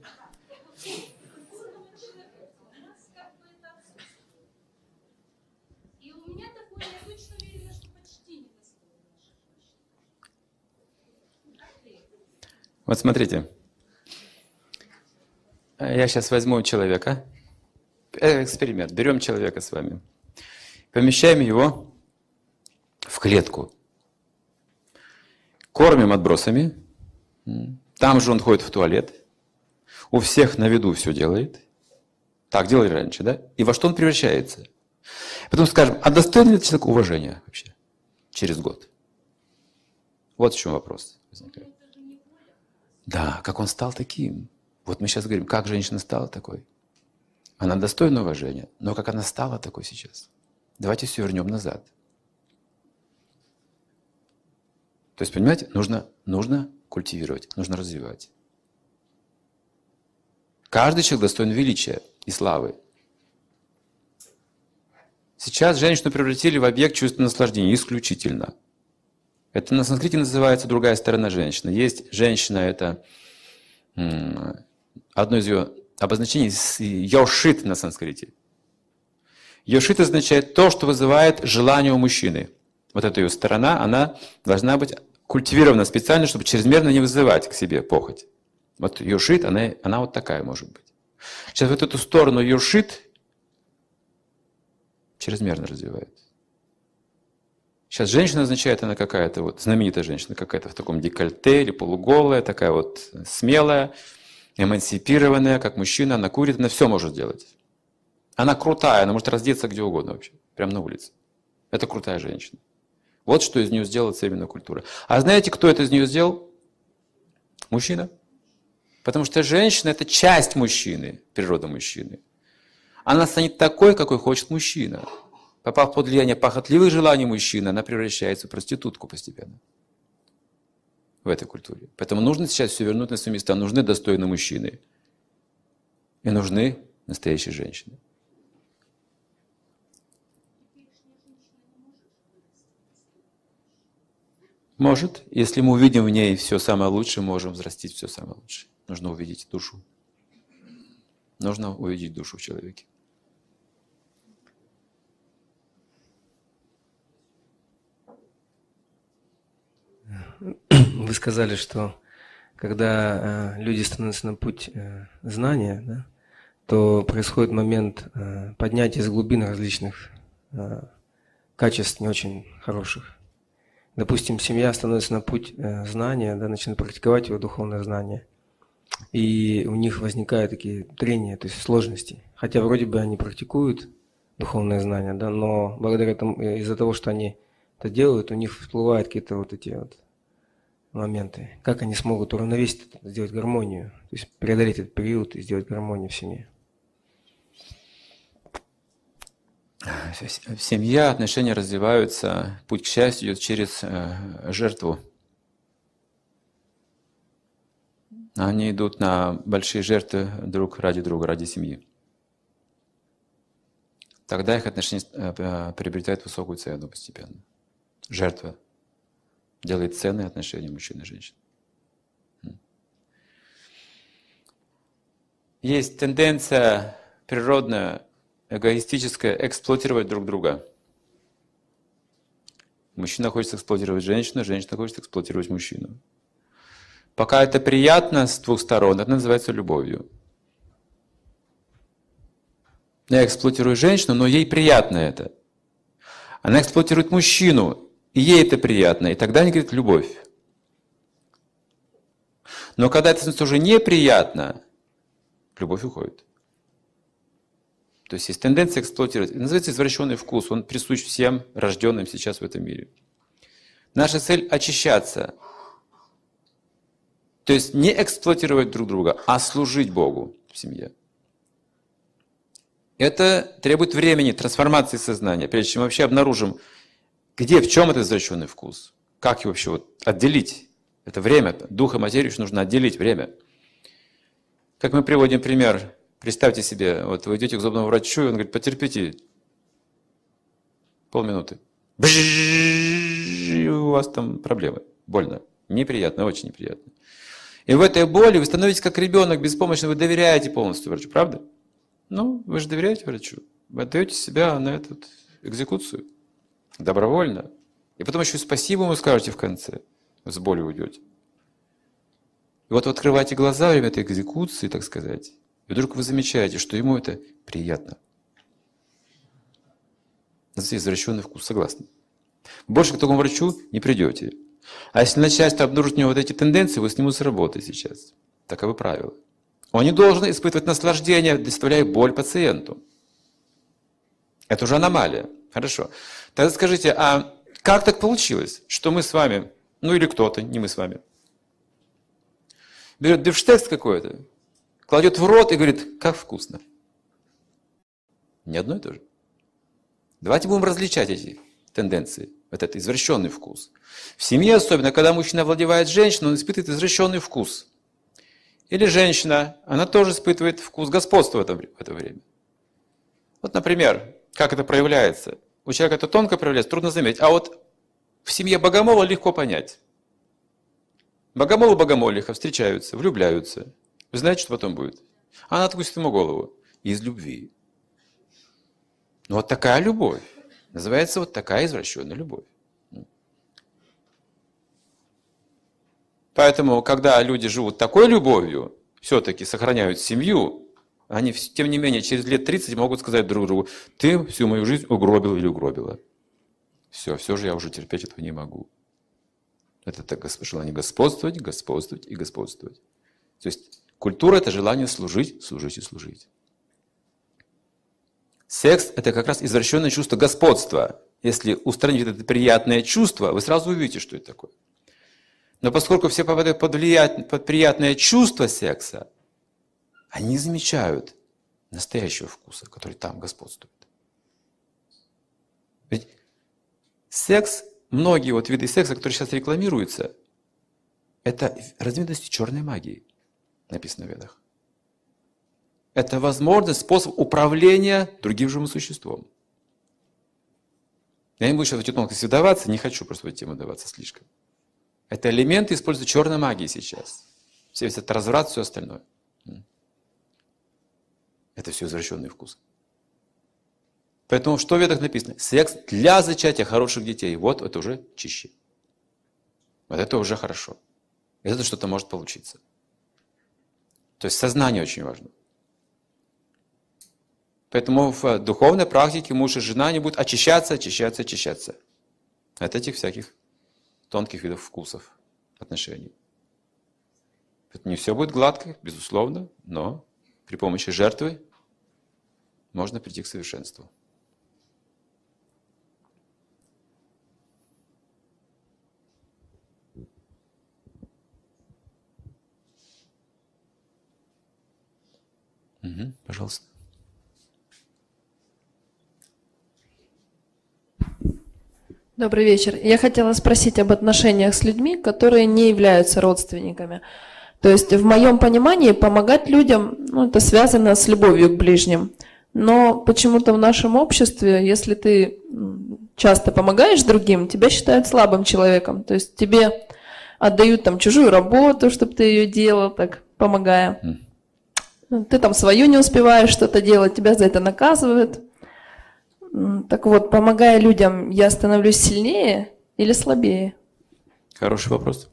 Вот смотрите. Я сейчас возьму человека. Э, Эксперимент. Берем человека с вами. Помещаем его в клетку. Кормим отбросами. Там же он ходит в туалет. У всех на виду все делает. Так делали раньше, да? И во что он превращается? Потом скажем, а достоин ли человек уважения вообще через год? Вот в чем вопрос возникает. Да, как он стал таким. Вот мы сейчас говорим, как женщина стала такой. Она достойна уважения, но как она стала такой сейчас? Давайте все вернем назад. То есть, понимаете, нужно, нужно культивировать, нужно развивать. Каждый человек достоин величия и славы. Сейчас женщину превратили в объект чувственного наслаждения исключительно. Это на санскрите называется другая сторона женщины. Есть женщина, это одно из ее обозначений, йошит на санскрите. Йошит означает то, что вызывает желание у мужчины. Вот эта ее сторона, она должна быть культивирована специально, чтобы чрезмерно не вызывать к себе похоть. Вот йошит, она, она вот такая может быть. Сейчас вот эту сторону йошит чрезмерно развивает. Сейчас женщина означает, она какая-то вот знаменитая женщина, какая-то в таком декольте или полуголая, такая вот смелая, эмансипированная, как мужчина, она курит, она все может делать. Она крутая, она может раздеться где угодно вообще, прямо на улице. Это крутая женщина. Вот что из нее сделала современная культура. А знаете, кто это из нее сделал? Мужчина. Потому что женщина – это часть мужчины, природа мужчины. Она станет такой, какой хочет мужчина. Попав под влияние похотливых желаний мужчины, она превращается в проститутку постепенно. В этой культуре. Поэтому нужно сейчас все вернуть на свои места. Нужны достойные мужчины. И нужны настоящие женщины. Может, если мы увидим в ней все самое лучшее, можем взрастить все самое лучшее. Нужно увидеть душу. Нужно увидеть душу в человеке. Вы сказали, что когда э, люди становятся на путь э, знания, да, то происходит момент э, поднятия из глубин различных качеств не очень хороших. Допустим, семья становится на путь знания, да, начинает практиковать его духовное знание. И у них возникают такие трения, то есть сложности. Хотя вроде бы они практикуют духовное знание, да, но благодаря тому, э, из-за того, что они это делают, у них всплывают какие-то вот эти вот моменты. Как они смогут уравновесить, сделать гармонию, то есть преодолеть этот период и сделать гармонию в семье. Семья, отношения развиваются, путь к счастью идет через э, жертву. Они идут на большие жертвы друг ради друга, ради семьи. Тогда их отношения э, приобретают высокую цену постепенно. Жертва делает ценные отношения мужчин и женщин. Есть тенденция природная, эгоистическая, эксплуатировать друг друга. Мужчина хочет эксплуатировать женщину, женщина хочет эксплуатировать мужчину. Пока это приятно с двух сторон, это называется любовью. Я эксплуатирую женщину, но ей приятно это. Она эксплуатирует мужчину, и ей это приятно, и тогда они говорят любовь. Но когда это становится уже неприятно, любовь уходит. То есть есть тенденция эксплуатировать. Называется извращенный вкус. Он присущ всем рожденным сейчас в этом мире. Наша цель – очищаться. То есть не эксплуатировать друг друга, а служить Богу в семье. Это требует времени, трансформации сознания, прежде чем вообще обнаружим, где, в чем этот извращенный вкус, как его вообще вот отделить. Это время, дух и материю нужно отделить время. Как мы приводим пример, представьте себе, вот вы идете к зубному врачу, и он говорит, потерпите полминуты. И у вас там проблемы, больно, неприятно, очень неприятно. И в этой боли вы становитесь как ребенок беспомощный, вы доверяете полностью врачу, правда? Ну, вы же доверяете врачу. Вы отдаете себя на эту экзекуцию добровольно. И потом еще спасибо ему скажете в конце. С болью уйдете. И вот открываете глаза во время этой экзекуции, так сказать, и вдруг вы замечаете, что ему это приятно. Это извращенный вкус, согласны. Больше к такому врачу не придете. А если начать обнаружить у него вот эти тенденции, вы снимут с работы сейчас. Таковы правила. Он не должен испытывать наслаждение, доставляя боль пациенту. Это уже аномалия. Хорошо. Тогда скажите, а как так получилось, что мы с вами, ну или кто-то, не мы с вами, берет бифштекс какой-то, кладет в рот и говорит, как вкусно. Не одно и то же. Давайте будем различать эти тенденции, вот этот извращенный вкус. В семье особенно, когда мужчина овладевает женщиной, он испытывает извращенный вкус. Или женщина, она тоже испытывает вкус господства в это, в это время. Вот, например, как это проявляется. У человека это тонко проявляется, трудно заметить. А вот в семье Богомола легко понять. Богомол и Богомолиха встречаются, влюбляются. Вы знаете, что потом будет? Она откусит ему голову. Из любви. Ну вот такая любовь. Называется вот такая извращенная любовь. Поэтому, когда люди живут такой любовью, все-таки сохраняют семью, они, тем не менее, через лет 30 могут сказать друг другу, ты всю мою жизнь угробил или угробила. Все, все же я уже терпеть этого не могу. Это так, желание господствовать, господствовать и господствовать. То есть культура – это желание служить, служить и служить. Секс – это как раз извращенное чувство господства. Если устранить это приятное чувство, вы сразу увидите, что это такое. Но поскольку все попадают под, влиять, под приятное чувство секса, они не замечают настоящего вкуса, который там господствует. Ведь секс, многие вот виды секса, которые сейчас рекламируются, это разновидности черной магии, написано в ведах. Это возможность, способ управления другим живым существом. Я не буду сейчас в эти тонкости вдаваться, не хочу просто в эту тему вдаваться слишком. Это элементы используют черной магии сейчас. Все весь этот разврат, все остальное. Это все извращенный вкус. Поэтому что в ведах написано? Секс для зачатия хороших детей. Вот это уже чище. Вот это уже хорошо. Это что-то может получиться. То есть сознание очень важно. Поэтому в духовной практике муж и жена не будут очищаться, очищаться, очищаться от этих всяких тонких видов вкусов отношений. Это не все будет гладко, безусловно, но при помощи жертвы можно прийти к совершенству. Угу, пожалуйста. Добрый вечер. Я хотела спросить об отношениях с людьми, которые не являются родственниками. То есть в моем понимании помогать людям, ну, это связано с любовью к ближним. Но почему-то в нашем обществе, если ты часто помогаешь другим, тебя считают слабым человеком. То есть тебе отдают там чужую работу, чтобы ты ее делал, так помогая. Ты там свою не успеваешь что-то делать, тебя за это наказывают. Так вот, помогая людям, я становлюсь сильнее или слабее? Хороший вопрос.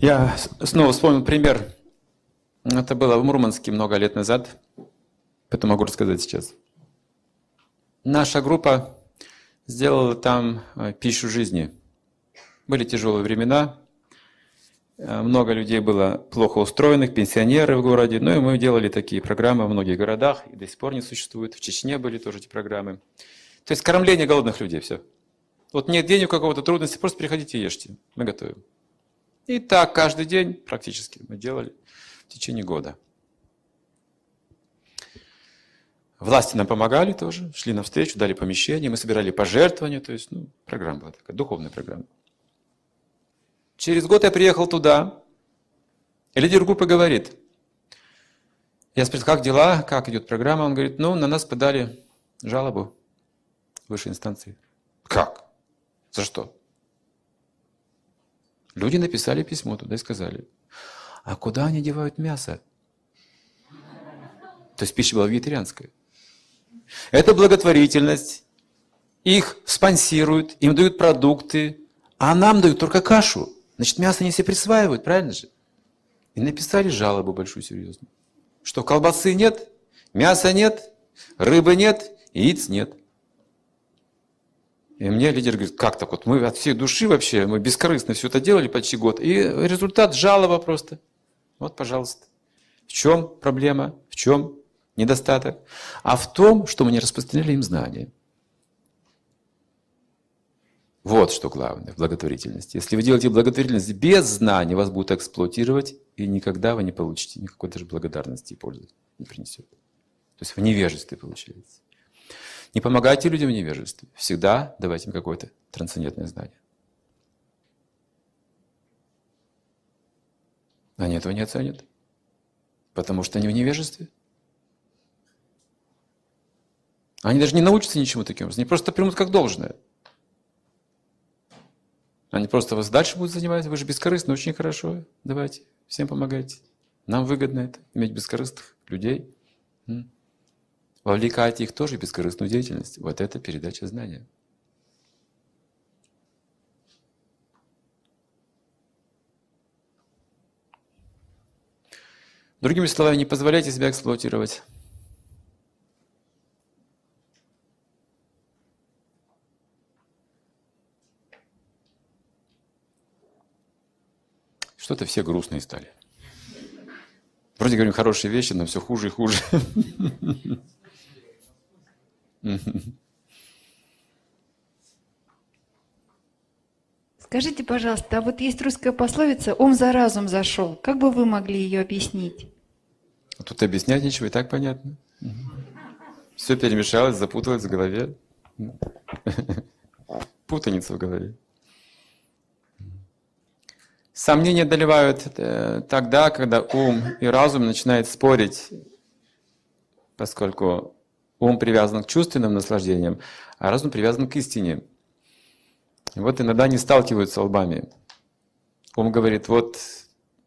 Я снова вспомнил пример. Это было в Мурманске много лет назад. Поэтому могу рассказать сейчас. Наша группа сделала там э, пищу жизни. Были тяжелые времена, Э, много людей было плохо устроенных, пенсионеры в городе. Ну и мы делали такие программы в многих городах, и до сих пор не существуют. В Чечне были тоже эти программы. То есть кормление голодных людей, все. Вот нет денег, какого-то трудности, просто приходите и ешьте. Мы готовим. И так каждый день практически мы делали в течение года. Власти нам помогали тоже, шли навстречу, дали помещение, мы собирали пожертвования, то есть ну, программа была такая, духовная программа. Через год я приехал туда, и лидер группы говорит, я спросил, как дела, как идет программа, он говорит, ну, на нас подали жалобу высшей инстанции. Как? За что? Люди написали письмо туда и сказали, а куда они девают мясо? То есть пища была вегетарианская. Это благотворительность. Их спонсируют, им дают продукты, а нам дают только кашу. Значит, мясо они себе присваивают, правильно же? И написали жалобу большую, серьезную. Что колбасы нет, мяса нет, рыбы нет, яиц нет. И мне лидер говорит, как так вот, мы от всей души вообще, мы бескорыстно все это делали почти год. И результат жалоба просто. Вот, пожалуйста. В чем проблема? В чем недостаток, а в том, что мы не распространяли им знания. Вот что главное в благотворительности. Если вы делаете благотворительность без знаний, вас будут эксплуатировать, и никогда вы не получите никакой даже благодарности и пользы не принесет. То есть в невежестве получается. Не помогайте людям в невежестве. Всегда давайте им какое-то трансцендентное знание. Они этого не оценят. Потому что они в невежестве. Они даже не научатся ничему таким образом. Они просто примут как должное. Они просто вас дальше будут занимать. Вы же бескорыстны, очень хорошо. Давайте, всем помогайте. Нам выгодно это, иметь бескорыстных людей. Вовлекайте их тоже в бескорыстную деятельность. Вот это передача знания. Другими словами, не позволяйте себя эксплуатировать. Что-то все грустные стали. Вроде говорим хорошие вещи, но все хуже и хуже. Скажите, пожалуйста, а вот есть русская пословица «ум за разум зашел». Как бы вы могли ее объяснить? Тут объяснять ничего, и так понятно. Все перемешалось, запуталось в голове. Путаница в голове. Сомнения одолевают э, тогда, когда ум и разум начинают спорить, поскольку ум привязан к чувственным наслаждениям, а разум привязан к истине. И вот иногда они сталкиваются лбами. Ум говорит, вот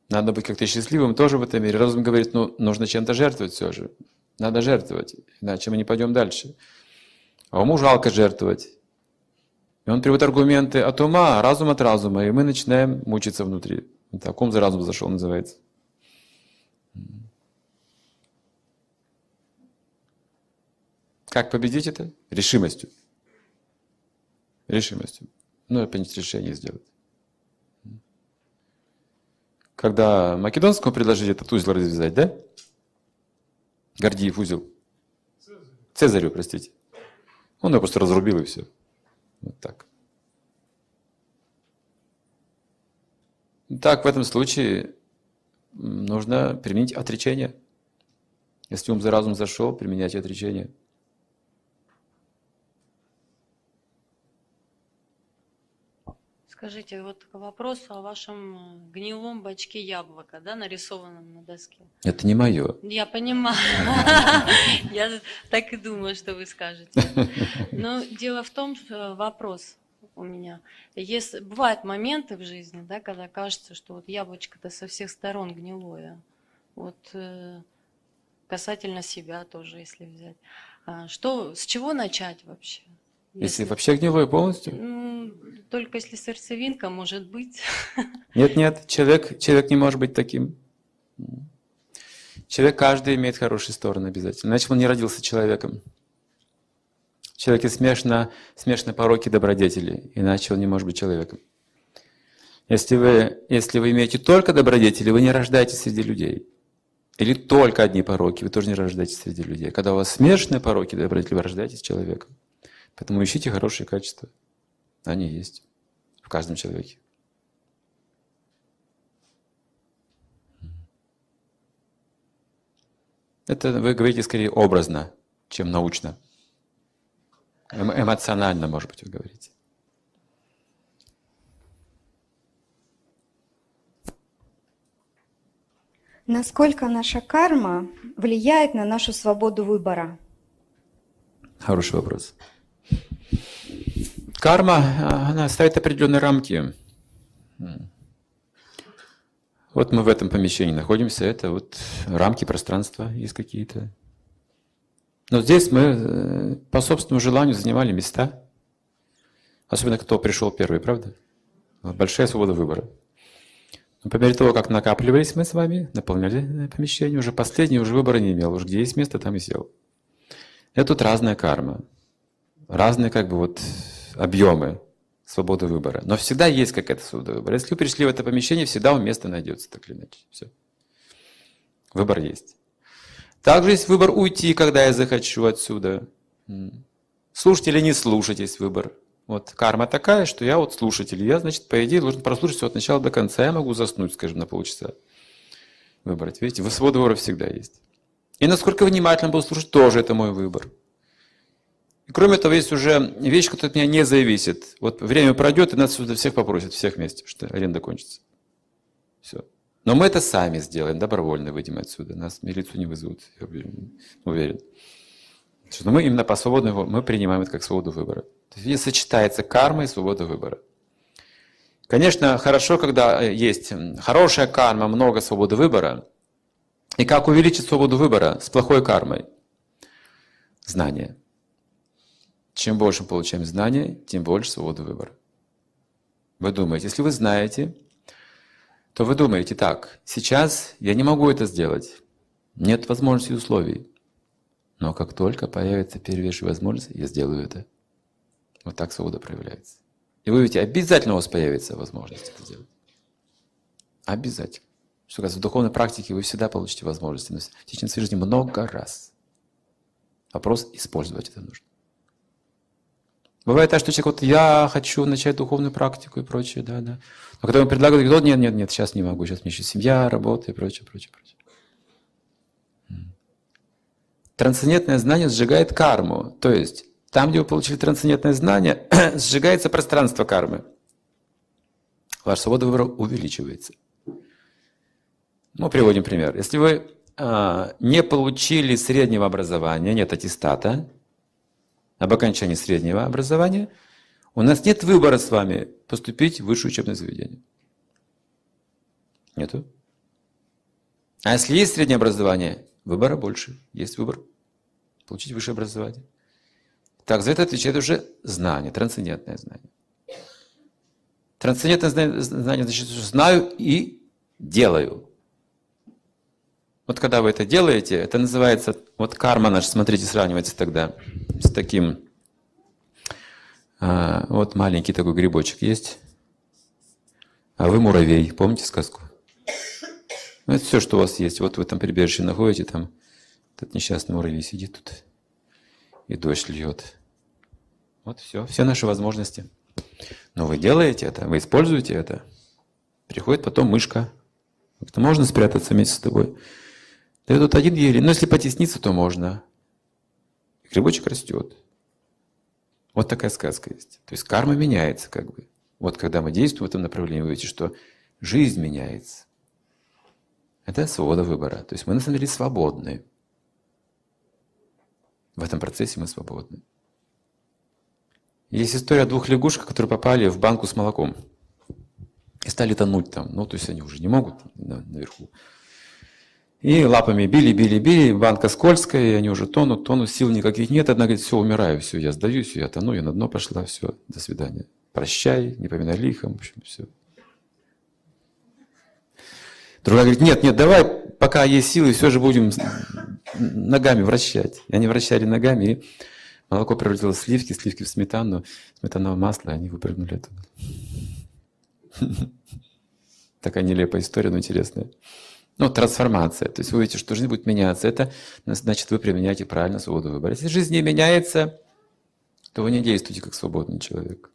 надо быть как-то счастливым тоже в этом мире. Разум говорит, ну нужно чем-то жертвовать все же. Надо жертвовать, иначе мы не пойдем дальше. А уму жалко жертвовать. И он приводит аргументы от ума, разум от разума, и мы начинаем мучиться внутри. Так, ум за разум зашел, называется. Как победить это? Решимостью. Решимостью. Ну, принять решение сделать. Когда Македонскому предложили этот узел развязать, да? Гордиев узел. Цезарю, простите. Он его просто разрубил и все. Вот так. Так, в этом случае нужно применить отречение. Если ум за разум зашел, применять отречение. Скажите, вот к вопросу о вашем гнилом бачке яблока, да, нарисованном на доске. Это не мое. Я понимаю. Я так и думаю, что вы скажете. Но дело в том, что вопрос у меня. Есть, бывают моменты в жизни, да, когда кажется, что вот яблочко-то со всех сторон гнилое. Вот э, касательно себя тоже, если взять. А что, с чего начать вообще? Если, вообще гнилое полностью? Только если сердцевинка, может быть. Нет, нет, человек, человек не может быть таким. Человек каждый имеет хорошие стороны обязательно, иначе он не родился человеком. В человеке смешно, смешно пороки добродетели, иначе он не может быть человеком. Если вы, если вы имеете только добродетели, вы не рождаетесь среди людей. Или только одни пороки, вы тоже не рождаетесь среди людей. Когда у вас смешанные пороки добродетели, вы рождаетесь человеком. Поэтому ищите хорошие качества. Они есть в каждом человеке. Это вы говорите скорее образно, чем научно. Эмоционально, может быть, вы говорите. Насколько наша карма влияет на нашу свободу выбора? Хороший вопрос. Карма, она ставит определенные рамки. Вот мы в этом помещении находимся, это вот рамки пространства есть какие-то. Но здесь мы э, по собственному желанию занимали места. Особенно кто пришел первый, правда? Большая свобода выбора. Но по мере того, как накапливались мы с вами, наполняли э, помещение, уже последний уже выбора не имел. Уж где есть место, там и сел. Это тут разная карма. Разные как бы вот объемы свободы выбора. Но всегда есть какая-то свобода выбора. Если вы пришли в это помещение, всегда вам место найдется, так или иначе. Все. Выбор есть. Также есть выбор уйти, когда я захочу отсюда. Слушать или не слушать есть выбор. Вот карма такая, что я вот слушатель. Я, значит, по идее, должен прослушать все от начала до конца. Я могу заснуть, скажем, на полчаса. Выбрать. Видите, свобода выбора всегда есть. И насколько внимательно буду слушать, тоже это мой выбор. И кроме того, есть уже вещь, которая от меня не зависит. Вот время пройдет, и нас сюда всех попросят, всех вместе, что аренда кончится. Все. Но мы это сами сделаем, добровольно выйдем отсюда. Нас в милицию не вызовут, я уверен. уверен. Что мы именно по свободному мы принимаем это как свободу выбора. То есть сочетается карма и свобода выбора. Конечно, хорошо, когда э, есть хорошая карма, много свободы выбора. И как увеличить свободу выбора с плохой кармой? Знание. Чем больше мы получаем знания, тем больше свободы выбора. Вы думаете, если вы знаете, то вы думаете, так, сейчас я не могу это сделать, нет возможности и условий. Но как только появится первейшая возможность, я сделаю это. Вот так свобода проявляется. И вы видите, обязательно у вас появится возможность это сделать. Обязательно. Что касается духовной практики, вы всегда получите возможности. Но в течение своей жизни много раз. Вопрос, использовать это нужно. Бывает так, что человек, вот я хочу начать духовную практику и прочее, да, да. Но когда ему предлагают, говорит, нет, нет, нет, сейчас не могу, сейчас мне еще семья, работа и прочее, прочее, прочее. Трансцендентное знание сжигает карму. То есть, там, где вы получили трансцендентное знание, сжигается пространство кармы. Ваша свобода выбора увеличивается. Ну, приводим пример. Если вы а, не получили среднего образования, нет аттестата об окончании среднего образования, у нас нет выбора с вами поступить в высшее учебное заведение. Нету. А если есть среднее образование, выбора больше. Есть выбор. Получить высшее образование. Так, за это отвечает уже знание, трансцендентное знание. Трансцендентное знание, значит, что знаю и делаю. Вот когда вы это делаете, это называется, вот карма наша, смотрите, сравнивается тогда с таким, а, вот маленький такой грибочек есть, а вы муравей, помните сказку? Ну, это все, что у вас есть. Вот в этом прибежище находите, там этот несчастный муравей сидит тут, и дождь льет. Вот все, все наши возможности. Но вы делаете это, вы используете это. Приходит потом мышка. Это можно спрятаться вместе с тобой. Да тут один еле. Но если потесниться, то можно. И грибочек растет. Вот такая сказка есть. То есть карма меняется как бы. Вот когда мы действуем в этом направлении, вы видите, что жизнь меняется. Это свобода выбора. То есть мы на самом деле свободны. В этом процессе мы свободны. Есть история двух лягушках, которые попали в банку с молоком. И стали тонуть там. Ну, то есть они уже не могут наверху. И лапами били, били, били, банка скользкая, и они уже тонут, тонут, сил никаких нет. Одна говорит, все, умираю, все, я сдаюсь, я тону, я на дно пошла, все, до свидания. Прощай, не поминай лихом, в общем, все. Другая говорит, нет, нет, давай, пока есть силы, все же будем ногами вращать. И они вращали ногами, и молоко превратилось в сливки, сливки в сметану, сметановое масло, и они выпрыгнули оттуда. Такая нелепая история, но интересная. Ну, трансформация. То есть вы видите, что жизнь будет меняться. Это значит, вы применяете правильно свободу выбора. Если жизнь не меняется, то вы не действуете как свободный человек.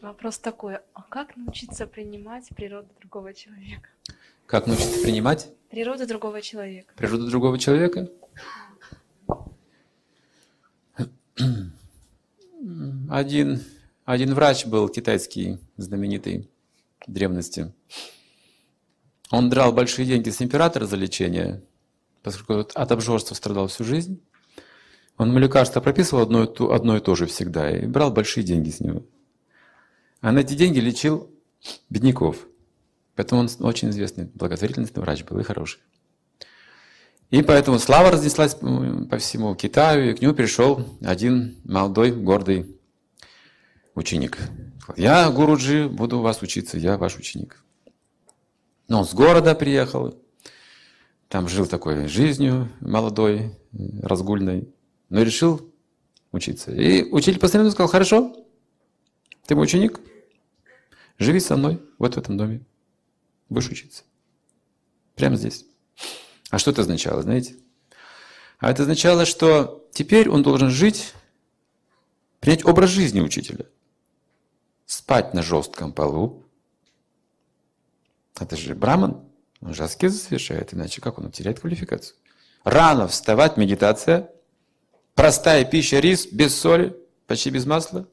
Вопрос такой, а как научиться принимать природу другого человека? Как научиться принимать? Природу другого человека. Природу другого человека? Один, один врач был китайский, знаменитый в древности. Он драл большие деньги с императора за лечение, поскольку от обжорства страдал всю жизнь. Он ему лекарства прописывал одно и, то, одно и то же всегда и брал большие деньги с него. А на эти деньги лечил бедняков. Поэтому он очень известный благотворительный врач был и хороший. И поэтому слава разнеслась по всему Китаю, и к нему пришел один молодой, гордый ученик. Я, Гуруджи, буду у вас учиться, я ваш ученик. Но он с города приехал, там жил такой жизнью молодой, разгульной, но решил учиться. И учитель постоянно сказал, хорошо, ты мой ученик, живи со мной вот в этом доме, будешь учиться. Прямо здесь. А что это означало, знаете? А это означало, что теперь он должен жить, принять образ жизни учителя. Спать на жестком полу. Это же браман, он же аскезы иначе как он теряет квалификацию. Рано вставать, медитация, простая пища, рис, без соли, почти без масла.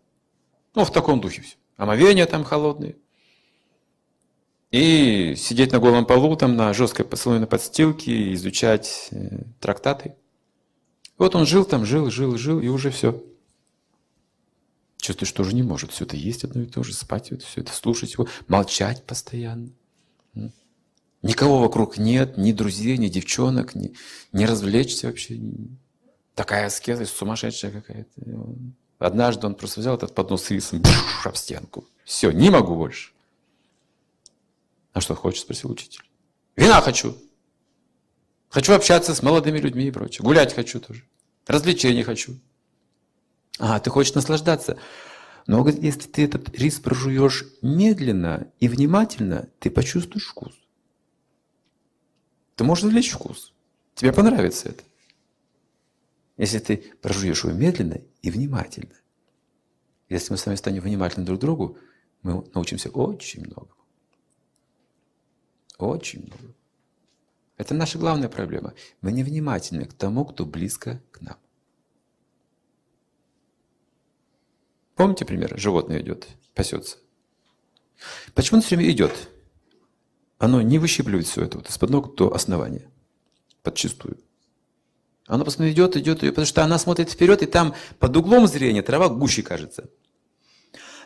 Ну, в таком духе все. Омовения там холодные. И сидеть на голом полу, там на жесткой поцелуйной подстилке, изучать э, трактаты. Вот он жил там, жил, жил, жил, и уже все. Чувствует, что уже не может. Все это есть одно и то же, спать, вот, все это слушать его, молчать постоянно. Никого вокруг нет, ни друзей, ни девчонок, ни, не развлечься вообще. Такая аскеза, сумасшедшая какая-то. Однажды он просто взял этот поднос с рисом, бш, об стенку. Все, не могу больше. А что хочешь, спросил учитель. Вина хочу. Хочу общаться с молодыми людьми и прочее. Гулять хочу тоже. Развлечений хочу. А, ты хочешь наслаждаться. Но если ты этот рис прожуешь медленно и внимательно, ты почувствуешь вкус. Ты можешь извлечь вкус. Тебе понравится это. Если ты прожуешь его медленно и внимательно. Если мы с вами станем внимательны друг к другу, мы научимся очень много. Очень много. Это наша главная проблема. Мы невнимательны к тому, кто близко к нам. Помните пример? Животное идет, пасется. Почему оно все время идет? Оно не выщипливает все это вот из-под ног до основания. Подчистую. Оно постоянно идет, идет, идет, потому что она смотрит вперед, и там под углом зрения трава гуще кажется.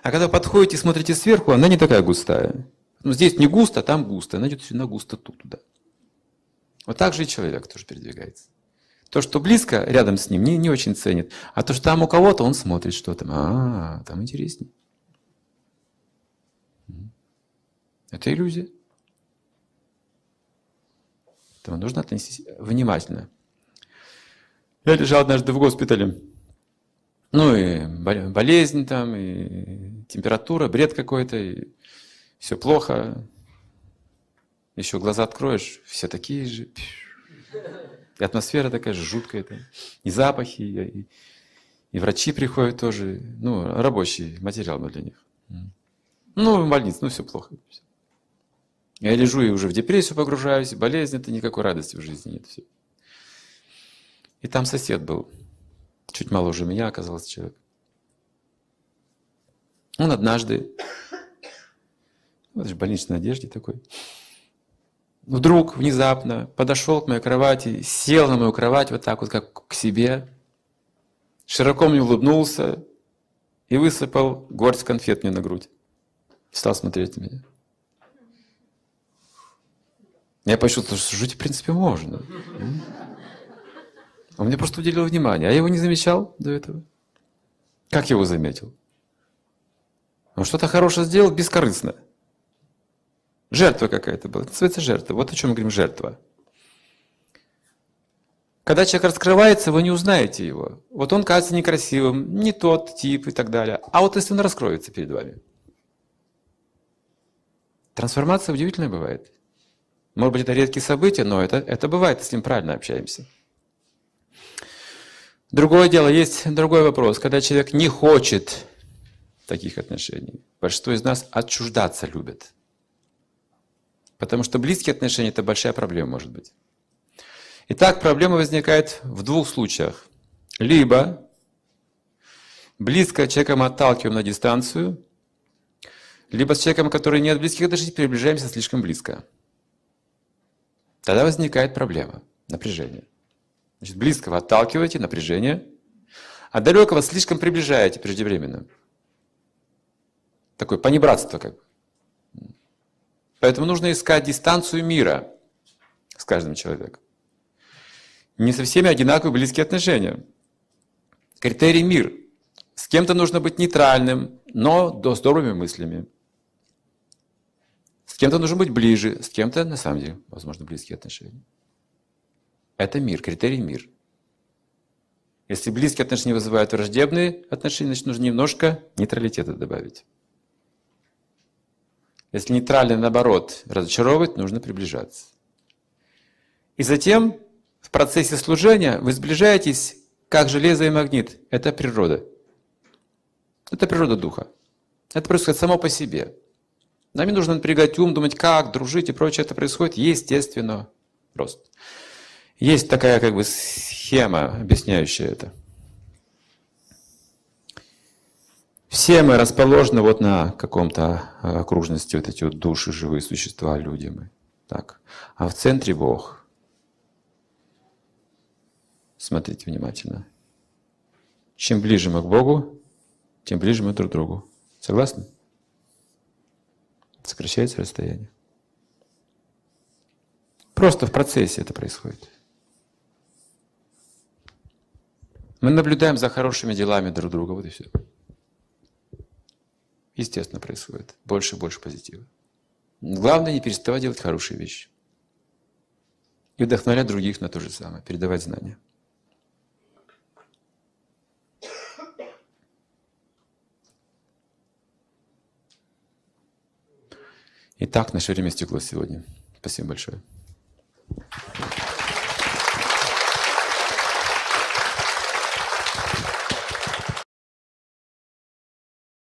А когда подходите и смотрите сверху, она не такая густая. Ну, здесь не густо, а там густо. Она идет всегда густо тут, туда. Вот так же и человек тоже передвигается. То, что близко, рядом с ним, не, не очень ценит. А то, что там у кого-то, он смотрит, что там. А, там интереснее. Это иллюзия. Поэтому нужно относиться внимательно. Я лежал однажды в госпитале. Ну и болезнь там, и температура, бред какой-то, и все плохо. Еще глаза откроешь, все такие же. И атмосфера такая же жуткая. И запахи, и, и врачи приходят тоже. Ну, рабочий материал для них. Ну, в больнице, ну все плохо. Я лежу и уже в депрессию погружаюсь, болезнь, это никакой радости в жизни нет. Все. И там сосед был, чуть моложе меня оказался человек. Он однажды вот же в больничной одежде такой. Вдруг, внезапно, подошел к моей кровати, сел на мою кровать вот так вот, как к себе, широко мне улыбнулся и высыпал горсть конфет мне на грудь. Стал смотреть на меня. Я почувствовал, что жить в принципе можно. Он мне просто уделил внимание, а я его не замечал до этого. Как его заметил? Он что-то хорошее сделал бескорыстно. Жертва какая-то была. Это называется жертва. Вот о чем мы говорим жертва. Когда человек раскрывается, вы не узнаете его. Вот он кажется некрасивым, не тот тип и так далее. А вот если он раскроется перед вами. Трансформация удивительная бывает. Может быть, это редкие события, но это, это бывает, если мы правильно общаемся. Другое дело, есть другой вопрос. Когда человек не хочет таких отношений. Большинство из нас отчуждаться любят. Потому что близкие отношения – это большая проблема, может быть. Итак, проблема возникает в двух случаях. Либо близко человеком отталкиваем на дистанцию, либо с человеком, который нет близких отношений, приближаемся слишком близко. Тогда возникает проблема, напряжение. Значит, близкого отталкиваете, напряжение, а далекого слишком приближаете преждевременно. Такое понебратство как бы. Поэтому нужно искать дистанцию мира с каждым человеком. Не со всеми одинаковые близкие отношения. Критерий мир. С кем-то нужно быть нейтральным, но с добрыми мыслями. С кем-то нужно быть ближе, с кем-то, на самом деле, возможно, близкие отношения. Это мир, критерий мир. Если близкие отношения вызывают враждебные отношения, значит, нужно немножко нейтралитета добавить. Если нейтрально, наоборот, разочаровывает, нужно приближаться. И затем в процессе служения вы сближаетесь, как железо и магнит. Это природа. Это природа духа. Это происходит само по себе. Нам не нужно напрягать ум, думать, как, дружить и прочее. Это происходит естественно, просто. Есть такая как бы схема, объясняющая это. Все мы расположены вот на каком-то э, окружности, вот эти вот души, живые существа, люди мы. Так. А в центре Бог. Смотрите внимательно. Чем ближе мы к Богу, тем ближе мы друг к другу. Согласны? Сокращается расстояние. Просто в процессе это происходит. Мы наблюдаем за хорошими делами друг друга, вот и все естественно, происходит. Больше и больше позитива. Главное не переставать делать хорошие вещи. И вдохновлять других на то же самое, передавать знания. Итак, наше время стекло сегодня. Спасибо большое.